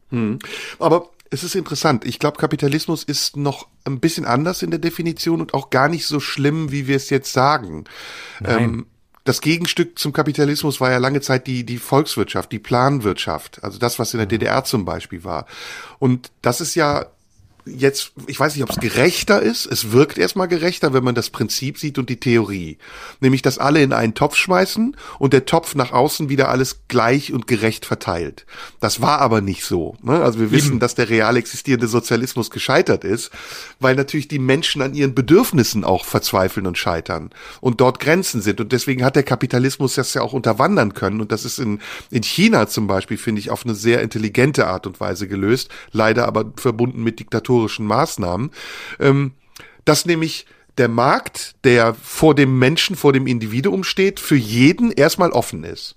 Hm. Aber es ist interessant. Ich glaube, Kapitalismus ist noch ein bisschen anders in der Definition und auch gar nicht so schlimm, wie wir es jetzt sagen. Ähm, das Gegenstück zum Kapitalismus war ja lange Zeit die, die Volkswirtschaft, die Planwirtschaft. Also das, was in der mhm. DDR zum Beispiel war. Und das ist ja jetzt, ich weiß nicht, ob es gerechter ist. Es wirkt erstmal gerechter, wenn man das Prinzip sieht und die Theorie. Nämlich, dass alle in einen Topf schmeißen und der Topf nach außen wieder alles gleich und gerecht verteilt. Das war aber nicht so. Ne? Also wir wissen, dass der real existierende Sozialismus gescheitert ist, weil natürlich die Menschen an ihren Bedürfnissen auch verzweifeln und scheitern und dort Grenzen sind. Und deswegen hat der Kapitalismus das ja auch unterwandern können. Und das ist in, in China zum Beispiel, finde ich, auf eine sehr intelligente Art und Weise gelöst. Leider aber verbunden mit Diktatur regulatorischen Maßnahmen, ähm, dass nämlich der Markt, der vor dem Menschen, vor dem Individuum steht, für jeden erstmal offen ist.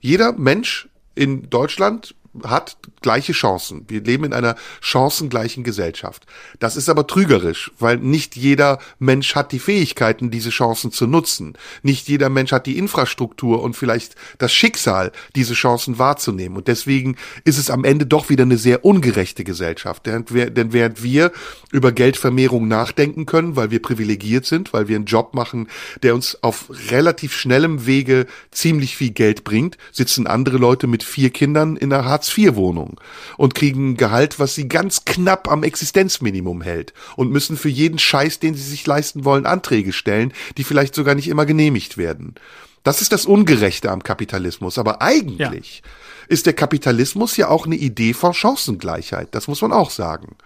Jeder Mensch in Deutschland hat gleiche Chancen. Wir leben in einer chancengleichen Gesellschaft. Das ist aber trügerisch, weil nicht jeder Mensch hat die Fähigkeiten, diese Chancen zu nutzen. Nicht jeder Mensch hat die Infrastruktur und vielleicht das Schicksal, diese Chancen wahrzunehmen. Und deswegen ist es am Ende doch wieder eine sehr ungerechte Gesellschaft. Denn während wir über Geldvermehrung nachdenken können, weil wir privilegiert sind, weil wir einen Job machen, der uns auf relativ schnellem Wege ziemlich viel Geld bringt, sitzen andere Leute mit vier Kindern in einer Hartz Hartz-IV-Wohnung und kriegen ein Gehalt, was sie ganz knapp am Existenzminimum hält und müssen für jeden Scheiß, den sie sich leisten wollen, Anträge stellen, die vielleicht sogar nicht immer genehmigt werden. Das ist das Ungerechte am Kapitalismus. Aber eigentlich ja. ist der Kapitalismus ja auch eine Idee von Chancengleichheit. Das muss man auch sagen.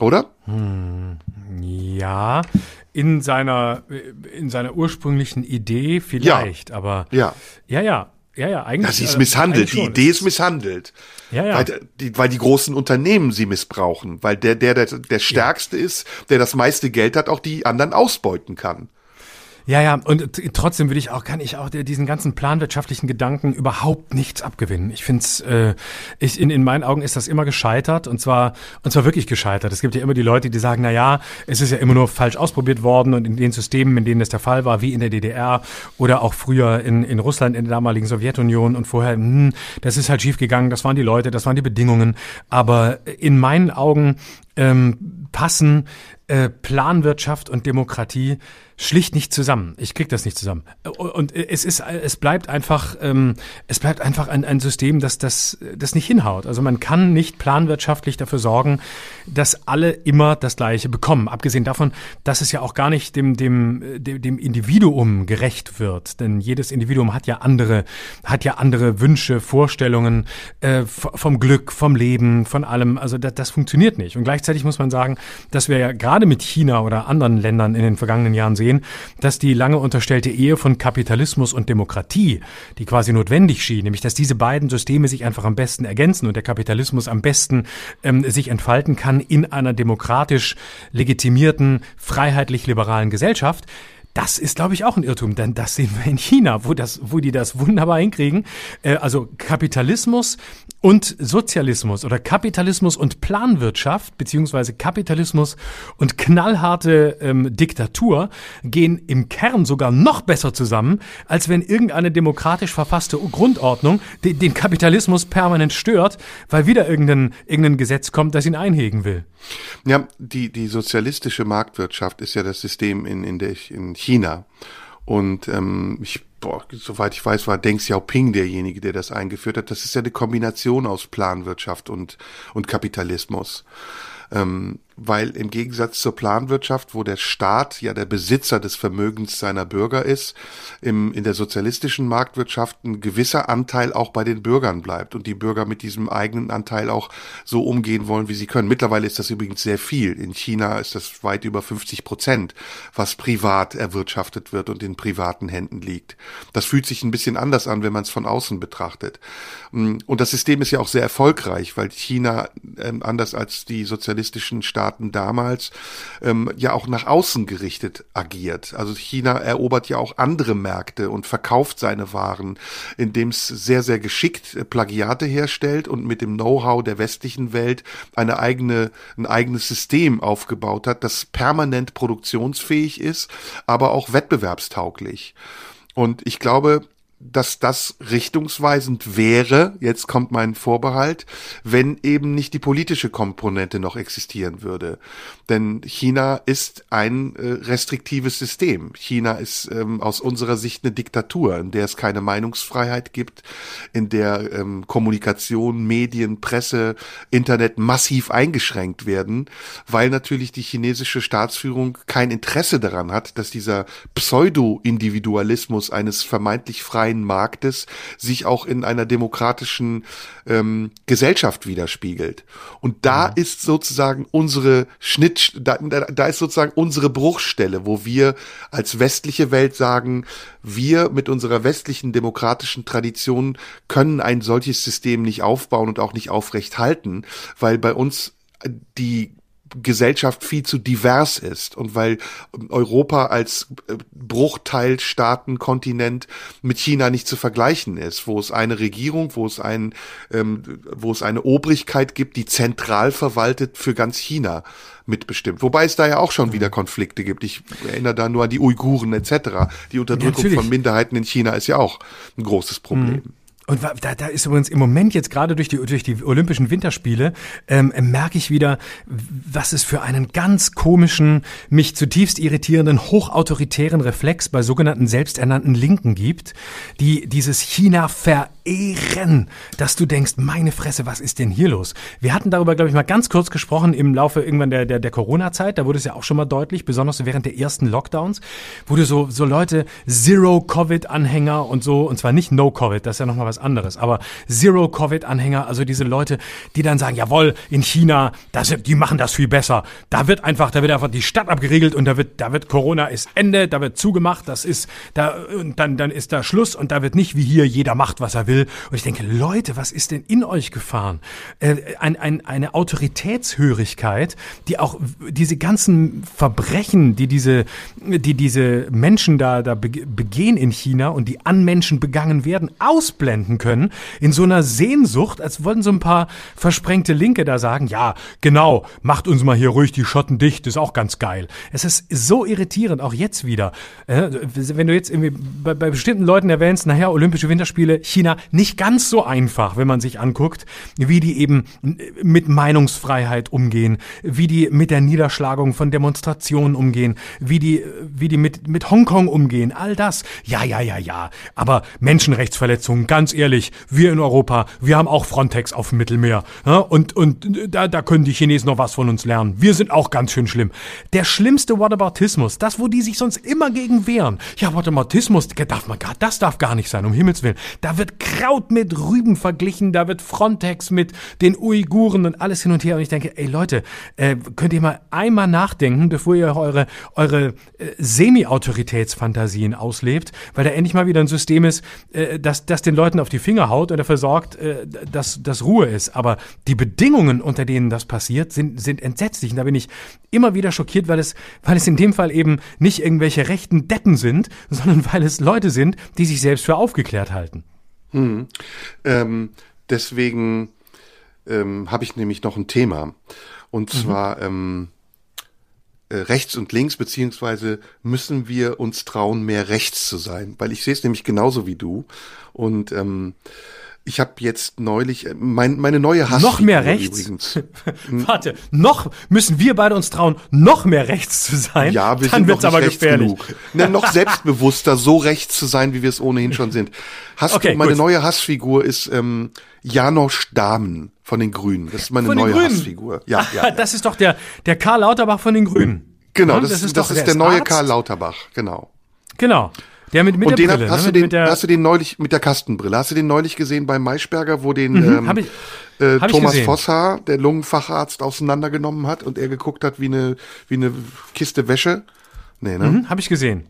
Oder? Hm, ja, in seiner, in seiner ursprünglichen Idee vielleicht, ja. aber ja, ja, ja, ja, ja, eigentlich. Das ist äh, misshandelt. Die Idee ist misshandelt. Ja, ja. Weil, die, weil die großen Unternehmen sie missbrauchen, weil der, der, der, der Stärkste ja. ist, der das meiste Geld hat, auch die anderen ausbeuten kann. Ja, ja, und trotzdem würde ich auch, kann ich auch diesen ganzen planwirtschaftlichen Gedanken überhaupt nichts abgewinnen. Ich finde es, äh, ich, in, in meinen Augen ist das immer gescheitert und zwar, und zwar wirklich gescheitert. Es gibt ja immer die Leute, die sagen, na ja, es ist ja immer nur falsch ausprobiert worden und in den Systemen, in denen das der Fall war, wie in der DDR oder auch früher in, in Russland, in der damaligen Sowjetunion und vorher, hm, das ist halt schiefgegangen, das waren die Leute, das waren die Bedingungen. Aber in meinen Augen ähm, passen äh, Planwirtschaft und Demokratie schlicht nicht zusammen. Ich krieg das nicht zusammen. Und es ist, es bleibt einfach, ähm, es bleibt einfach ein, ein System, das das das nicht hinhaut. Also man kann nicht planwirtschaftlich dafür sorgen, dass alle immer das Gleiche bekommen. Abgesehen davon, dass es ja auch gar nicht dem dem dem, dem Individuum gerecht wird, denn jedes Individuum hat ja andere hat ja andere Wünsche, Vorstellungen äh, vom Glück, vom Leben, von allem. Also das, das funktioniert nicht. Und gleichzeitig muss man sagen, dass wir ja gerade mit China oder anderen Ländern in den vergangenen Jahren sehen, sehen, dass die lange unterstellte Ehe von Kapitalismus und Demokratie, die quasi notwendig schien, nämlich dass diese beiden Systeme sich einfach am besten ergänzen und der Kapitalismus am besten ähm, sich entfalten kann in einer demokratisch legitimierten, freiheitlich-liberalen Gesellschaft, das ist, glaube ich, auch ein Irrtum, denn das sehen wir in China, wo das, wo die das wunderbar hinkriegen. Äh, also Kapitalismus und Sozialismus oder Kapitalismus und Planwirtschaft beziehungsweise Kapitalismus und knallharte ähm, Diktatur gehen im Kern sogar noch besser zusammen, als wenn irgendeine demokratisch verfasste Grundordnung den, Kapitalismus permanent stört, weil wieder irgendein, irgendein Gesetz kommt, das ihn einhegen will. Ja, die, die sozialistische Marktwirtschaft ist ja das System, in, in der ich in. Und ähm, ich, boah, soweit ich weiß, war Deng Xiaoping derjenige, der das eingeführt hat. Das ist ja eine Kombination aus Planwirtschaft und, und Kapitalismus. Ähm, weil im Gegensatz zur Planwirtschaft, wo der Staat ja der Besitzer des Vermögens seiner Bürger ist, im, in der sozialistischen Marktwirtschaft ein gewisser Anteil auch bei den Bürgern bleibt und die Bürger mit diesem eigenen Anteil auch so umgehen wollen, wie sie können. Mittlerweile ist das übrigens sehr viel. In China ist das weit über 50 Prozent, was privat erwirtschaftet wird und in privaten Händen liegt. Das fühlt sich ein bisschen anders an, wenn man es von außen betrachtet. Und das System ist ja auch sehr erfolgreich, weil China, äh, anders als die sozialistischen Staaten, Staaten damals ähm, ja auch nach außen gerichtet agiert. Also China erobert ja auch andere Märkte und verkauft seine Waren, indem es sehr, sehr geschickt äh, Plagiate herstellt und mit dem Know-how der westlichen Welt eine eigene, ein eigenes System aufgebaut hat, das permanent produktionsfähig ist, aber auch wettbewerbstauglich. Und ich glaube, dass das richtungsweisend wäre, jetzt kommt mein Vorbehalt, wenn eben nicht die politische Komponente noch existieren würde. Denn China ist ein äh, restriktives System. China ist ähm, aus unserer Sicht eine Diktatur, in der es keine Meinungsfreiheit gibt, in der ähm, Kommunikation, Medien, Presse, Internet massiv eingeschränkt werden, weil natürlich die chinesische Staatsführung kein Interesse daran hat, dass dieser Pseudo-Individualismus eines vermeintlich freien freien Marktes sich auch in einer demokratischen ähm, Gesellschaft widerspiegelt. Und da mhm. ist sozusagen unsere Schnitt, da, da ist sozusagen unsere Bruchstelle, wo wir als westliche Welt sagen, wir mit unserer westlichen demokratischen Tradition können ein solches System nicht aufbauen und auch nicht aufrecht halten, weil bei uns die Gesellschaft viel zu divers ist und weil Europa als äh, Bruchteil Staaten, Kontinent mit China nicht zu vergleichen ist, wo es eine Regierung, wo es ein, ähm, wo es eine Obrigkeit gibt, die zentral verwaltet für ganz China mitbestimmt. Wobei es da ja auch schon wieder Konflikte gibt. Ich erinnere da nur an die Uiguren etc. Die Unterdrückung ja, von Minderheiten in China ist ja auch ein großes Problem. Mhm. Und da, da ist übrigens im Moment jetzt gerade durch die, durch die Olympischen Winterspiele, ähm, merke ich wieder, was es für einen ganz komischen, mich zutiefst irritierenden, hochautoritären Reflex bei sogenannten selbsternannten Linken gibt, die dieses China verehren, dass du denkst, meine Fresse, was ist denn hier los? Wir hatten darüber, glaube ich, mal ganz kurz gesprochen im Laufe irgendwann der, der, der Corona-Zeit, da wurde es ja auch schon mal deutlich, besonders während der ersten Lockdowns, wurde so, so Leute Zero-Covid-Anhänger und so, und zwar nicht No-Covid, das ist ja nochmal was was anderes. Aber Zero-Covid-Anhänger, also diese Leute, die dann sagen, jawohl, in China, das, die machen das viel besser. Da wird einfach, da wird einfach die Stadt abgeriegelt und da wird, da wird Corona ist Ende, da wird zugemacht, das ist, da, und dann, dann ist da Schluss und da wird nicht wie hier, jeder macht, was er will. Und ich denke, Leute, was ist denn in euch gefahren? Äh, ein, ein, eine Autoritätshörigkeit, die auch diese ganzen Verbrechen, die diese, die diese Menschen da, da begehen in China und die an Menschen begangen werden, ausblenden können, in so einer Sehnsucht, als wollten so ein paar versprengte Linke da sagen, ja, genau, macht uns mal hier ruhig die Schotten dicht, ist auch ganz geil. Es ist so irritierend, auch jetzt wieder. Äh, wenn du jetzt irgendwie bei, bei bestimmten Leuten erwähnst, nachher Olympische Winterspiele, China, nicht ganz so einfach, wenn man sich anguckt, wie die eben mit Meinungsfreiheit umgehen, wie die mit der Niederschlagung von Demonstrationen umgehen, wie die, wie die mit, mit Hongkong umgehen, all das. Ja, ja, ja, ja. Aber Menschenrechtsverletzungen, ganz ehrlich, wir in Europa, wir haben auch Frontex auf dem Mittelmeer. Ja? Und, und da, da können die Chinesen noch was von uns lernen. Wir sind auch ganz schön schlimm. Der schlimmste Whataboutismus, das, wo die sich sonst immer gegen wehren. Ja, Whataboutismus, darf man gar, das darf gar nicht sein, um Himmels Willen. Da wird Kraut mit Rüben verglichen, da wird Frontex mit den Uiguren und alles hin und her. Und ich denke, ey Leute, äh, könnt ihr mal einmal nachdenken, bevor ihr eure, eure äh, Semi-Autoritätsfantasien auslebt, weil da endlich mal wieder ein System ist, äh, das, das den Leuten auf die Finger haut und dafür sorgt, äh, dass, dass Ruhe ist. Aber die Bedingungen, unter denen das passiert, sind, sind entsetzlich. Und da bin ich immer wieder schockiert, weil es, weil es in dem Fall eben nicht irgendwelche rechten Deppen sind, sondern weil es Leute sind, die sich selbst für aufgeklärt halten. Hm. Ähm, deswegen ähm, habe ich nämlich noch ein Thema. Und mhm. zwar ähm, äh, rechts und links, beziehungsweise müssen wir uns trauen, mehr rechts zu sein. Weil ich sehe es nämlich genauso wie du. Und ähm, ich habe jetzt neulich äh, mein, meine neue Hass noch mehr rechts. Übrigens. Warte, noch müssen wir beide uns trauen, noch mehr rechts zu sein. Ja, wir Dann sind noch aber gefährlich. Genug. Na, noch selbstbewusster, so rechts zu sein, wie wir es ohnehin schon sind. Hast okay, meine gut. neue Hassfigur ist ähm, Janosch Dahmen von den Grünen. Das ist meine von neue Hassfigur. Ja, ja, ja, Das ist doch der der Karl Lauterbach von den Grünen. Genau, das, das, ist, das ist der neue Arzt? Karl Lauterbach. Genau. Genau. Der mit, mit und der den Brille, hast, ne? du den, hast du den neulich mit der Kastenbrille? Hast du den neulich gesehen bei Maischberger, wo den mhm, ähm, ich, äh, Thomas Vosshaar, der Lungenfacharzt, auseinandergenommen hat und er geguckt hat wie eine wie eine Kiste Wäsche? Nee, ne? Mhm, Habe ich gesehen.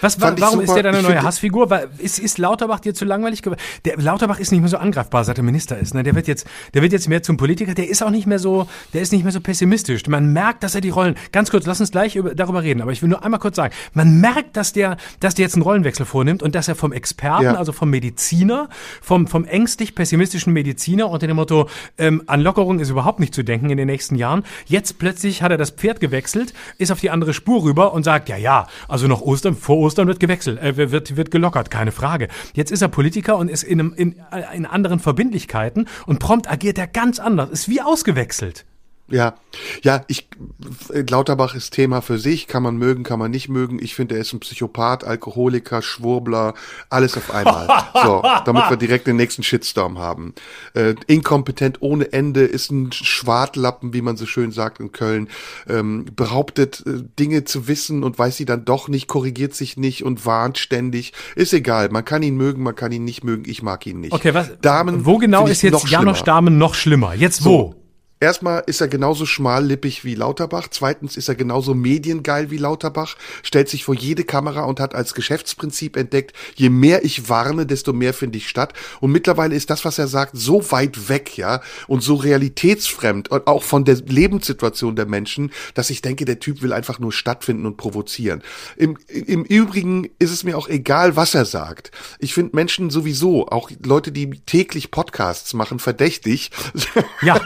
Was, wa warum ist der deine neue Hassfigur? Weil, ist, ist Lauterbach dir zu langweilig geworden? Der Lauterbach ist nicht mehr so angreifbar, seit er Minister ist. Ne? Der wird jetzt, der wird jetzt mehr zum Politiker. Der ist auch nicht mehr so, der ist nicht mehr so pessimistisch. Man merkt, dass er die Rollen. Ganz kurz, lass uns gleich über, darüber reden. Aber ich will nur einmal kurz sagen: Man merkt, dass der, dass der jetzt einen Rollenwechsel vornimmt und dass er vom Experten, ja. also vom Mediziner, vom vom ängstlich pessimistischen Mediziner unter dem Motto ähm, an Lockerung ist überhaupt nicht zu denken in den nächsten Jahren. Jetzt plötzlich hat er das Pferd gewechselt, ist auf die andere Spur rüber und sagt: Ja, ja, also noch Ostern vor Ostern wird gewechselt, äh, wird, wird gelockert, keine Frage. Jetzt ist er Politiker und ist in, einem, in, in anderen Verbindlichkeiten und prompt agiert er ganz anders, ist wie ausgewechselt. Ja, ja, ich Lauterbach ist Thema für sich, kann man mögen, kann man nicht mögen. Ich finde, er ist ein Psychopath, Alkoholiker, Schwurbler, alles auf einmal. so, damit wir direkt den nächsten Shitstorm haben. Äh, inkompetent ohne Ende, ist ein Schwartlappen, wie man so schön sagt in Köln, ähm, behauptet äh, Dinge zu wissen und weiß sie dann doch nicht, korrigiert sich nicht und warnt ständig. Ist egal, man kann ihn mögen, man kann ihn nicht mögen, ich mag ihn nicht. Okay, was? Damen wo genau ist jetzt Janosch Damen noch schlimmer? Jetzt wo? So, Erstmal ist er genauso schmallippig wie Lauterbach. Zweitens ist er genauso mediengeil wie Lauterbach. Stellt sich vor jede Kamera und hat als Geschäftsprinzip entdeckt, je mehr ich warne, desto mehr finde ich statt. Und mittlerweile ist das, was er sagt, so weit weg, ja, und so realitätsfremd und auch von der Lebenssituation der Menschen, dass ich denke, der Typ will einfach nur stattfinden und provozieren. Im, im Übrigen ist es mir auch egal, was er sagt. Ich finde Menschen sowieso, auch Leute, die täglich Podcasts machen, verdächtig. Ja,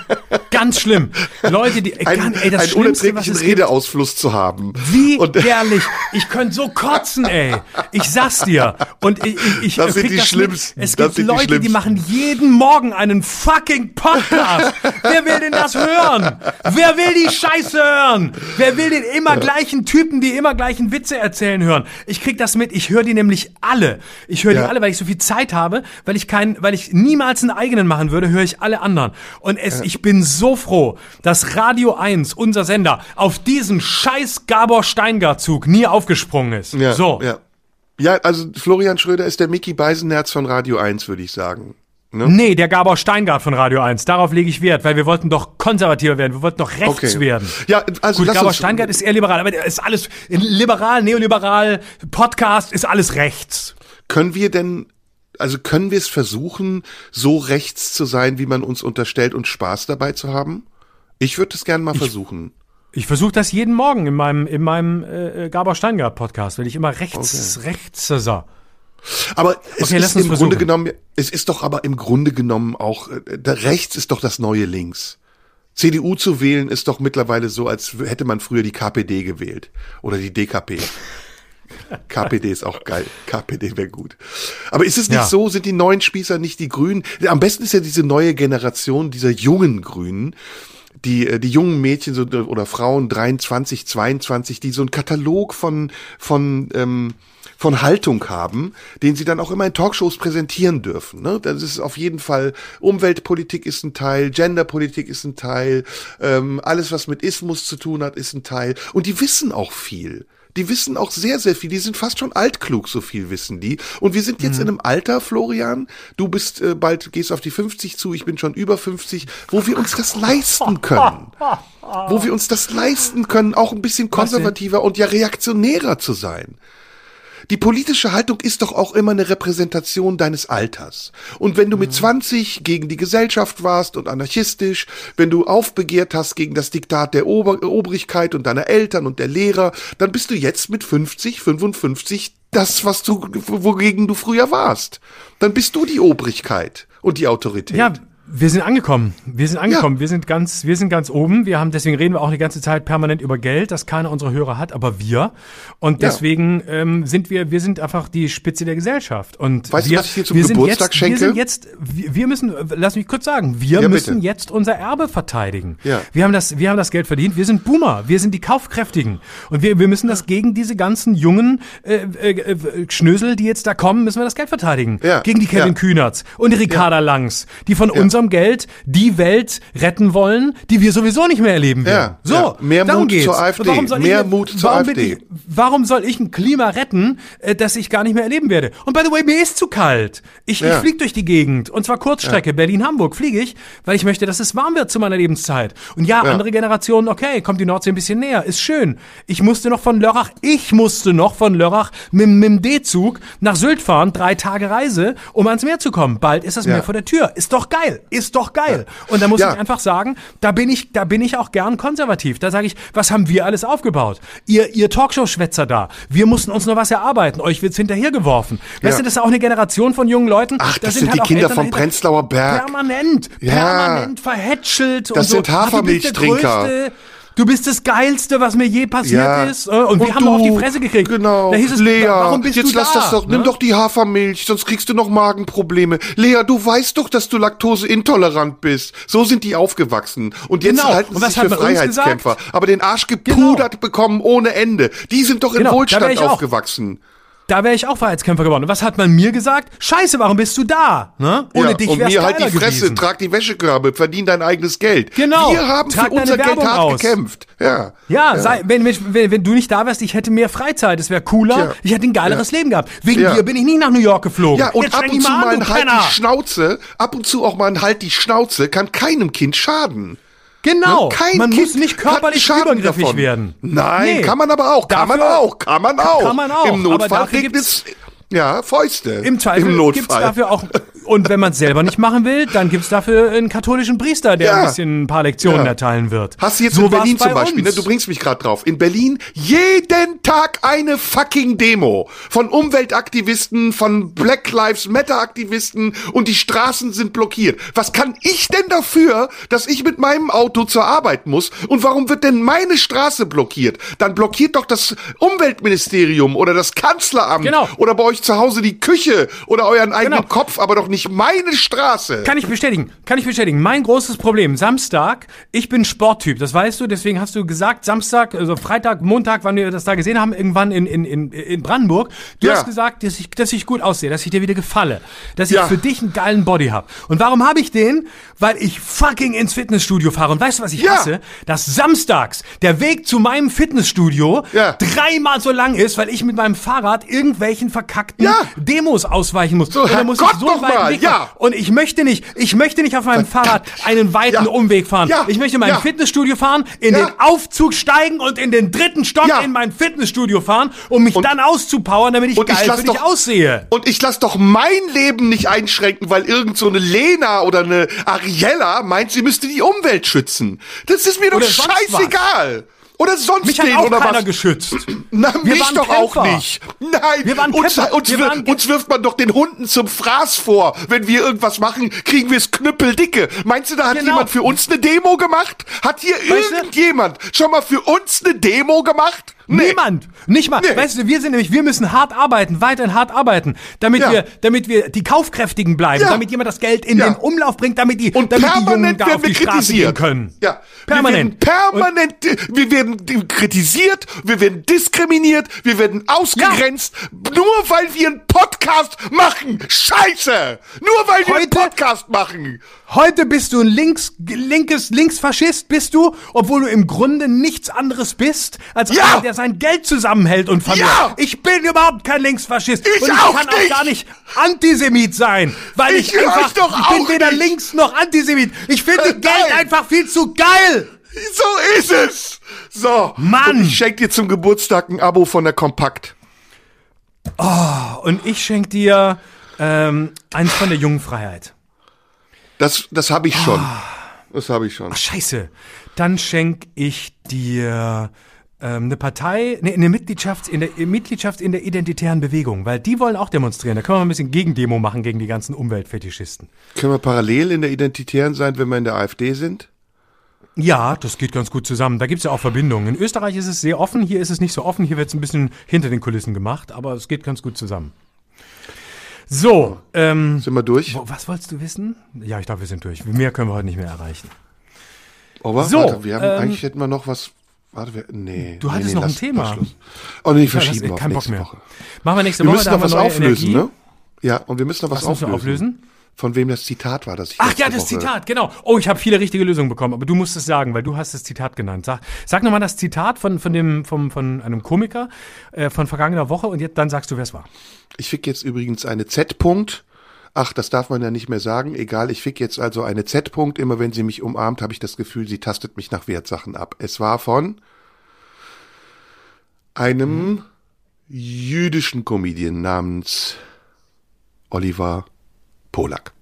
ganz Ganz schlimm. Leute, die ein, kann, ey, das einen unerträglichen Redeausfluss gibt. zu haben. Wie und, ehrlich. Ich könnte so kotzen, ey. Ich sag's dir. Und ich, ich, ich das sind die das schlimmsten. Mit. Es gibt Leute, die, die machen jeden Morgen einen fucking Podcast. Wer will denn das hören? Wer will die Scheiße hören? Wer will den immer ja. gleichen Typen, die immer gleichen Witze erzählen hören? Ich krieg das mit. Ich höre die nämlich alle. Ich höre ja. die alle, weil ich so viel Zeit habe, weil ich keinen, weil ich niemals einen eigenen machen würde, höre ich alle anderen. Und es, ja. ich bin so froh, dass Radio 1, unser Sender, auf diesen scheiß Gabor Steingart-Zug nie aufgesprungen ist. Ja, so. Ja. ja, also Florian Schröder ist der Mickey Beisenherz von Radio 1, würde ich sagen. Ne? Nee, der Gabor Steingart von Radio 1. Darauf lege ich Wert, weil wir wollten doch konservativer werden. Wir wollten doch rechts okay. werden. Ja, also Gut, Gabor Steingart ist eher liberal, aber ist alles liberal, neoliberal, Podcast ist alles rechts. Können wir denn also können wir es versuchen, so rechts zu sein, wie man uns unterstellt und Spaß dabei zu haben? Ich würde es gerne mal ich, versuchen. Ich versuche das jeden Morgen in meinem in meinem äh, Gabor Steingart Podcast, weil ich immer rechts okay. rechts so. Aber es okay, ist im versuchen. Grunde genommen, es ist doch aber im Grunde genommen auch, äh, rechts ist doch das neue Links. CDU zu wählen ist doch mittlerweile so, als hätte man früher die KPD gewählt oder die DKP. KPD ist auch geil. KPD wäre gut. Aber ist es nicht ja. so, sind die neuen Spießer nicht die Grünen? Am besten ist ja diese neue Generation dieser jungen Grünen, die, äh, die jungen Mädchen so, oder Frauen 23, 22, die so einen Katalog von, von, ähm, von Haltung haben, den sie dann auch immer in Talkshows präsentieren dürfen. Ne? Das ist auf jeden Fall, Umweltpolitik ist ein Teil, Genderpolitik ist ein Teil, ähm, alles was mit Ismus zu tun hat, ist ein Teil. Und die wissen auch viel die wissen auch sehr, sehr viel. Die sind fast schon altklug, so viel wissen die. Und wir sind jetzt mhm. in einem Alter, Florian, du bist äh, bald, gehst auf die 50 zu, ich bin schon über 50, wo wir uns das leisten können. wo wir uns das leisten können, auch ein bisschen konservativer und ja reaktionärer zu sein. Die politische Haltung ist doch auch immer eine Repräsentation deines Alters. Und wenn du mit 20 mhm. gegen die Gesellschaft warst und anarchistisch, wenn du aufbegehrt hast gegen das Diktat der Ober Obrigkeit und deiner Eltern und der Lehrer, dann bist du jetzt mit 50, 55 das, was du, wogegen du früher warst. Dann bist du die Obrigkeit und die Autorität. Ja, wir sind angekommen. Wir sind angekommen. Ja. Wir sind ganz, wir sind ganz oben. Wir haben, deswegen reden wir auch die ganze Zeit permanent über Geld, das keiner unserer Hörer hat, aber wir. Und deswegen ja. ähm, sind wir, wir sind einfach die Spitze der Gesellschaft. Und weißt wir, du, was ich dir zum Geburtstag jetzt, schenke? Wir sind jetzt, wir, wir müssen, lass mich kurz sagen, wir ja, müssen jetzt unser Erbe verteidigen. Ja. Wir haben das, wir haben das Geld verdient. Wir sind Boomer. Wir sind die Kaufkräftigen. Und wir, wir müssen das gegen diese ganzen jungen äh, äh, äh, Schnösel, die jetzt da kommen, müssen wir das Geld verteidigen. Ja. Gegen die Kevin ja. Kühnerts und die Ricarda Langs, die von uns unserem Geld die Welt retten wollen, die wir sowieso nicht mehr erleben werden. Ja, so, ja. mehr Mut geht's. zur AfD. Warum soll mehr ich, Mut zur AfD. Ich, warum soll ich ein Klima retten, äh, das ich gar nicht mehr erleben werde? Und by the way, mir ist zu kalt. Ich, ja. ich fliege durch die Gegend und zwar Kurzstrecke. Berlin-Hamburg fliege ich, weil ich möchte, dass es warm wird zu meiner Lebenszeit. Und ja, andere Generationen, okay, kommt die Nordsee ein bisschen näher, ist schön. Ich musste noch von Lörrach, ich musste noch von Lörrach mit, mit dem D-Zug nach Sylt fahren, drei Tage Reise, um ans Meer zu kommen. Bald ist das Meer vor der Tür. Ist doch geil. Ist doch geil. Und da muss ja. ich einfach sagen, da bin ich, da bin ich auch gern konservativ. Da sage ich, was haben wir alles aufgebaut? Ihr, ihr Talkshow-Schwätzer da. Wir mussten uns nur was erarbeiten. Euch wird's hinterhergeworfen. Ja. Weißt du, das ist auch eine Generation von jungen Leuten. Ach, das, das sind, sind halt die Kinder vom Prenzlauer Berg. Permanent, permanent verhätschelt. Das sind so. Hafermilchtrinker. Du bist das Geilste, was mir je passiert ja. ist. Äh, und, und wir haben du, auf die Fresse gekriegt. Genau. Da hieß es, Lea, warum bist jetzt du lass da? das doch. Ne? Nimm doch die Hafermilch, sonst kriegst du noch Magenprobleme. Lea, du weißt doch, dass du laktoseintolerant bist. So sind die aufgewachsen. Und jetzt genau. halten sie sich für Freiheitskämpfer. Aber den Arsch gepudert genau. bekommen ohne Ende. Die sind doch in genau. Wohlstand aufgewachsen. Auch. Da wäre ich auch Freiheitskämpfer geworden. Und was hat man mir gesagt? Scheiße, warum bist du da? Ne? Ohne ja, dich wär's Und mir halt die Fresse, gewesen. trag die Wäschekörbe, verdien dein eigenes Geld. Genau. Wir haben trag für unser Geld hart aus. gekämpft. Ja. Ja, ja. Sei, wenn, wenn, wenn du nicht da wärst, ich hätte mehr Freizeit, es wäre cooler, ja. ich hätte ein geileres Leben gehabt. Wegen dir bin ich nie nach New York geflogen. Ja, und Jetzt ab und zu mal ein Halt die Schnauze, ab und zu auch mal ein Halt die Schnauze, kann keinem Kind schaden. Genau. Kein man kind muss nicht körperlich übergriffig davon. werden. Nein, nee. kann man aber auch. Kann dafür, man auch. Kann man auch. Kann man auch. Im Notfall regnet es ja, Fäuste. Im Zweifel Im Notfall. gibt's dafür auch und wenn man es selber nicht machen will, dann gibt's dafür einen katholischen Priester, der ja. ein bisschen ein paar Lektionen ja. erteilen wird. Hast du jetzt so in Berlin zum Beispiel, ne? du bringst mich gerade drauf. In Berlin jeden Tag eine fucking Demo von Umweltaktivisten, von Black Lives Matter Aktivisten und die Straßen sind blockiert. Was kann ich denn dafür, dass ich mit meinem Auto zur Arbeit muss und warum wird denn meine Straße blockiert? Dann blockiert doch das Umweltministerium oder das Kanzleramt genau. oder bei euch zu Hause die Küche oder euren eigenen genau. Kopf, aber doch nicht nicht meine Straße. Kann ich bestätigen. Kann ich bestätigen. Mein großes Problem, Samstag, ich bin Sporttyp, das weißt du, deswegen hast du gesagt, Samstag, also Freitag, Montag, wann wir das da gesehen haben, irgendwann in, in, in, in Brandenburg. Du ja. hast gesagt, dass ich, dass ich gut aussehe, dass ich dir wieder gefalle, dass ich ja. für dich einen geilen Body habe. Und warum habe ich den? Weil ich fucking ins Fitnessstudio fahre. Und weißt du, was ich ja. hasse? Dass samstags der Weg zu meinem Fitnessstudio dreimal so lang ist, weil ich mit meinem Fahrrad irgendwelchen verkackten Demos ausweichen muss. So, Und dann muss Gott ich so weit Weg ja. fahren. Und ich möchte nicht, ich möchte nicht auf meinem Fahrrad einen weiten Ja. Umweg fahren. Ja. Ich möchte in mein Ja. Fitnessstudio fahren, in Ja. den Aufzug steigen und in den dritten Stock Ja. in mein Fitnessstudio fahren, um mich dann auszupowern, damit ich und ich geil lass für dich doch- aussehe. Und ich lass doch mein Leben nicht einschränken, weil irgend so eine Lena oder eine Ariella meint, sie müsste die Umwelt schützen. Das ist mir doch scheißegal. Oder sonst Mich auch oder was. geschützt. Na, Wir mich waren doch auch Kämpfer. nicht. Nein, Wir waren uns, uns, Wir waren- uns wirft man doch den Hunden zum Fraß vor. Wenn wir irgendwas machen, kriegen wir es knüppeldicke. Meinst du, da hat Genau. jemand für uns eine Demo gemacht? Hat hier Weißt du? irgendjemand schon mal für uns eine Demo gemacht? Nee. Niemand. Nicht mal. Nee. Weißt du, wir sind nämlich, wir müssen hart arbeiten, weiterhin hart arbeiten, damit Ja. wir, damit wir die Kaufkräftigen bleiben, Ja. damit jemand das Geld in Ja. den Umlauf bringt, damit die, Und damit die Jungen da auf die Straße gehen können. Ja. Permanent. Wir werden permanent, wir werden kritisiert, wir werden diskriminiert, wir werden ausgegrenzt, nur weil wir einen Podcast machen. Scheiße! Nur weil wir einen Heute- Podcast machen. Heute bist du ein links, linkes, linksfaschist, bist du, obwohl du im Grunde nichts anderes bist, als Ja. einer, der sein Geld zusammenhält und verliert. Ja. Ich bin überhaupt kein Linksfaschist. Ich und ich auch kann nicht. auch gar nicht Antisemit sein, weil Ich ich, einfach, ich bin weder nicht. links noch Antisemit. Ich finde Äh, Geld nein. einfach viel zu geil. So ist es. So. Mann. Und ich schenke dir zum Geburtstag ein Abo von der Kompakt. Und ich schenk dir ähm, eins von der jungen Freiheit. Das, das habe ich schon. Das habe ich schon. Scheiße. Dann schenk ich dir ähm, eine Partei, ne, eine Mitgliedschaft in der Mitgliedschaft in der identitären Bewegung, weil die wollen auch demonstrieren. Da können wir ein bisschen Gegendemo machen gegen die ganzen Umweltfetischisten. Können wir parallel in der Identitären sein, wenn wir in der AfD sind? Ja, das geht ganz gut zusammen. Da gibt's ja auch Verbindungen. In Österreich ist es sehr offen, hier ist es nicht so offen, hier wird's ein bisschen hinter den Kulissen gemacht, aber es geht ganz gut zusammen. So, ähm, Sind wir durch? was wolltest du wissen? Ja, ich glaube, wir sind durch. Mehr können wir heute nicht mehr erreichen. Aber So, warte, wir haben, ähm, eigentlich hätten wir noch was. Warte, wir, nee. Du nee, hattest nee, noch ein Thema. Oh nee, Ja, verschieben das- wir auf kein Bock mehr. Woche. Machen wir nächste Wir Woche, müssen da noch was wir auflösen, Energie. ne? Ja, und wir müssen noch was, Was müssen wir auflösen. auflösen? Von wem das Zitat war, das ich Ach ja, das Woche- Zitat, genau. Oh, ich habe viele richtige Lösungen bekommen, aber du musst es sagen, weil du hast das Zitat genannt. Sag, sag nochmal das Zitat von, von, dem, vom, von einem Komiker äh, von vergangener Woche und jetzt, dann sagst du, wer es war. Ich fick jetzt übrigens eine Z-Punkt. Ach, das darf man ja nicht mehr sagen. Egal, ich fick jetzt also eine Z-Punkt. Immer wenn sie mich umarmt, habe ich das Gefühl, sie tastet mich nach Wertsachen ab. Es war von einem jüdischen Comedian namens Oliver Polak.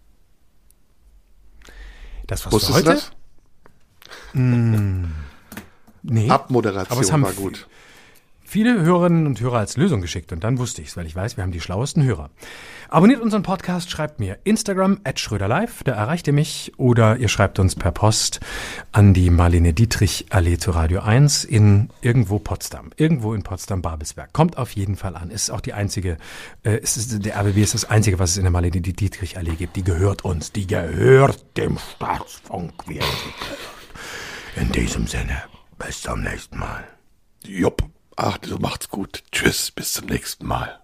Das was Wusstest du heute? das? Nee. Abmoderation Aber es haben war gut. viele Hörerinnen und Hörer als Lösung geschickt und dann wusste ich es, weil ich weiß, wir haben die schlauesten Hörer. Abonniert unseren Podcast, schreibt mir Instagram at schröderlive, da erreicht ihr mich oder ihr schreibt uns per Post an die Marlene Dietrich Allee zu Radio 1 in irgendwo Potsdam. Irgendwo in Potsdam-Babelsberg. Kommt auf jeden Fall an. Ist auch die einzige, äh, ist, der RBB ist das einzige, was es in der Marlene Dietrich Allee gibt. Die gehört uns. Die gehört dem Staatsfunk. Wir. In diesem Sinne, bis zum nächsten Mal. Jupp. Ach, macht's gut. Tschüss, bis zum nächsten Mal.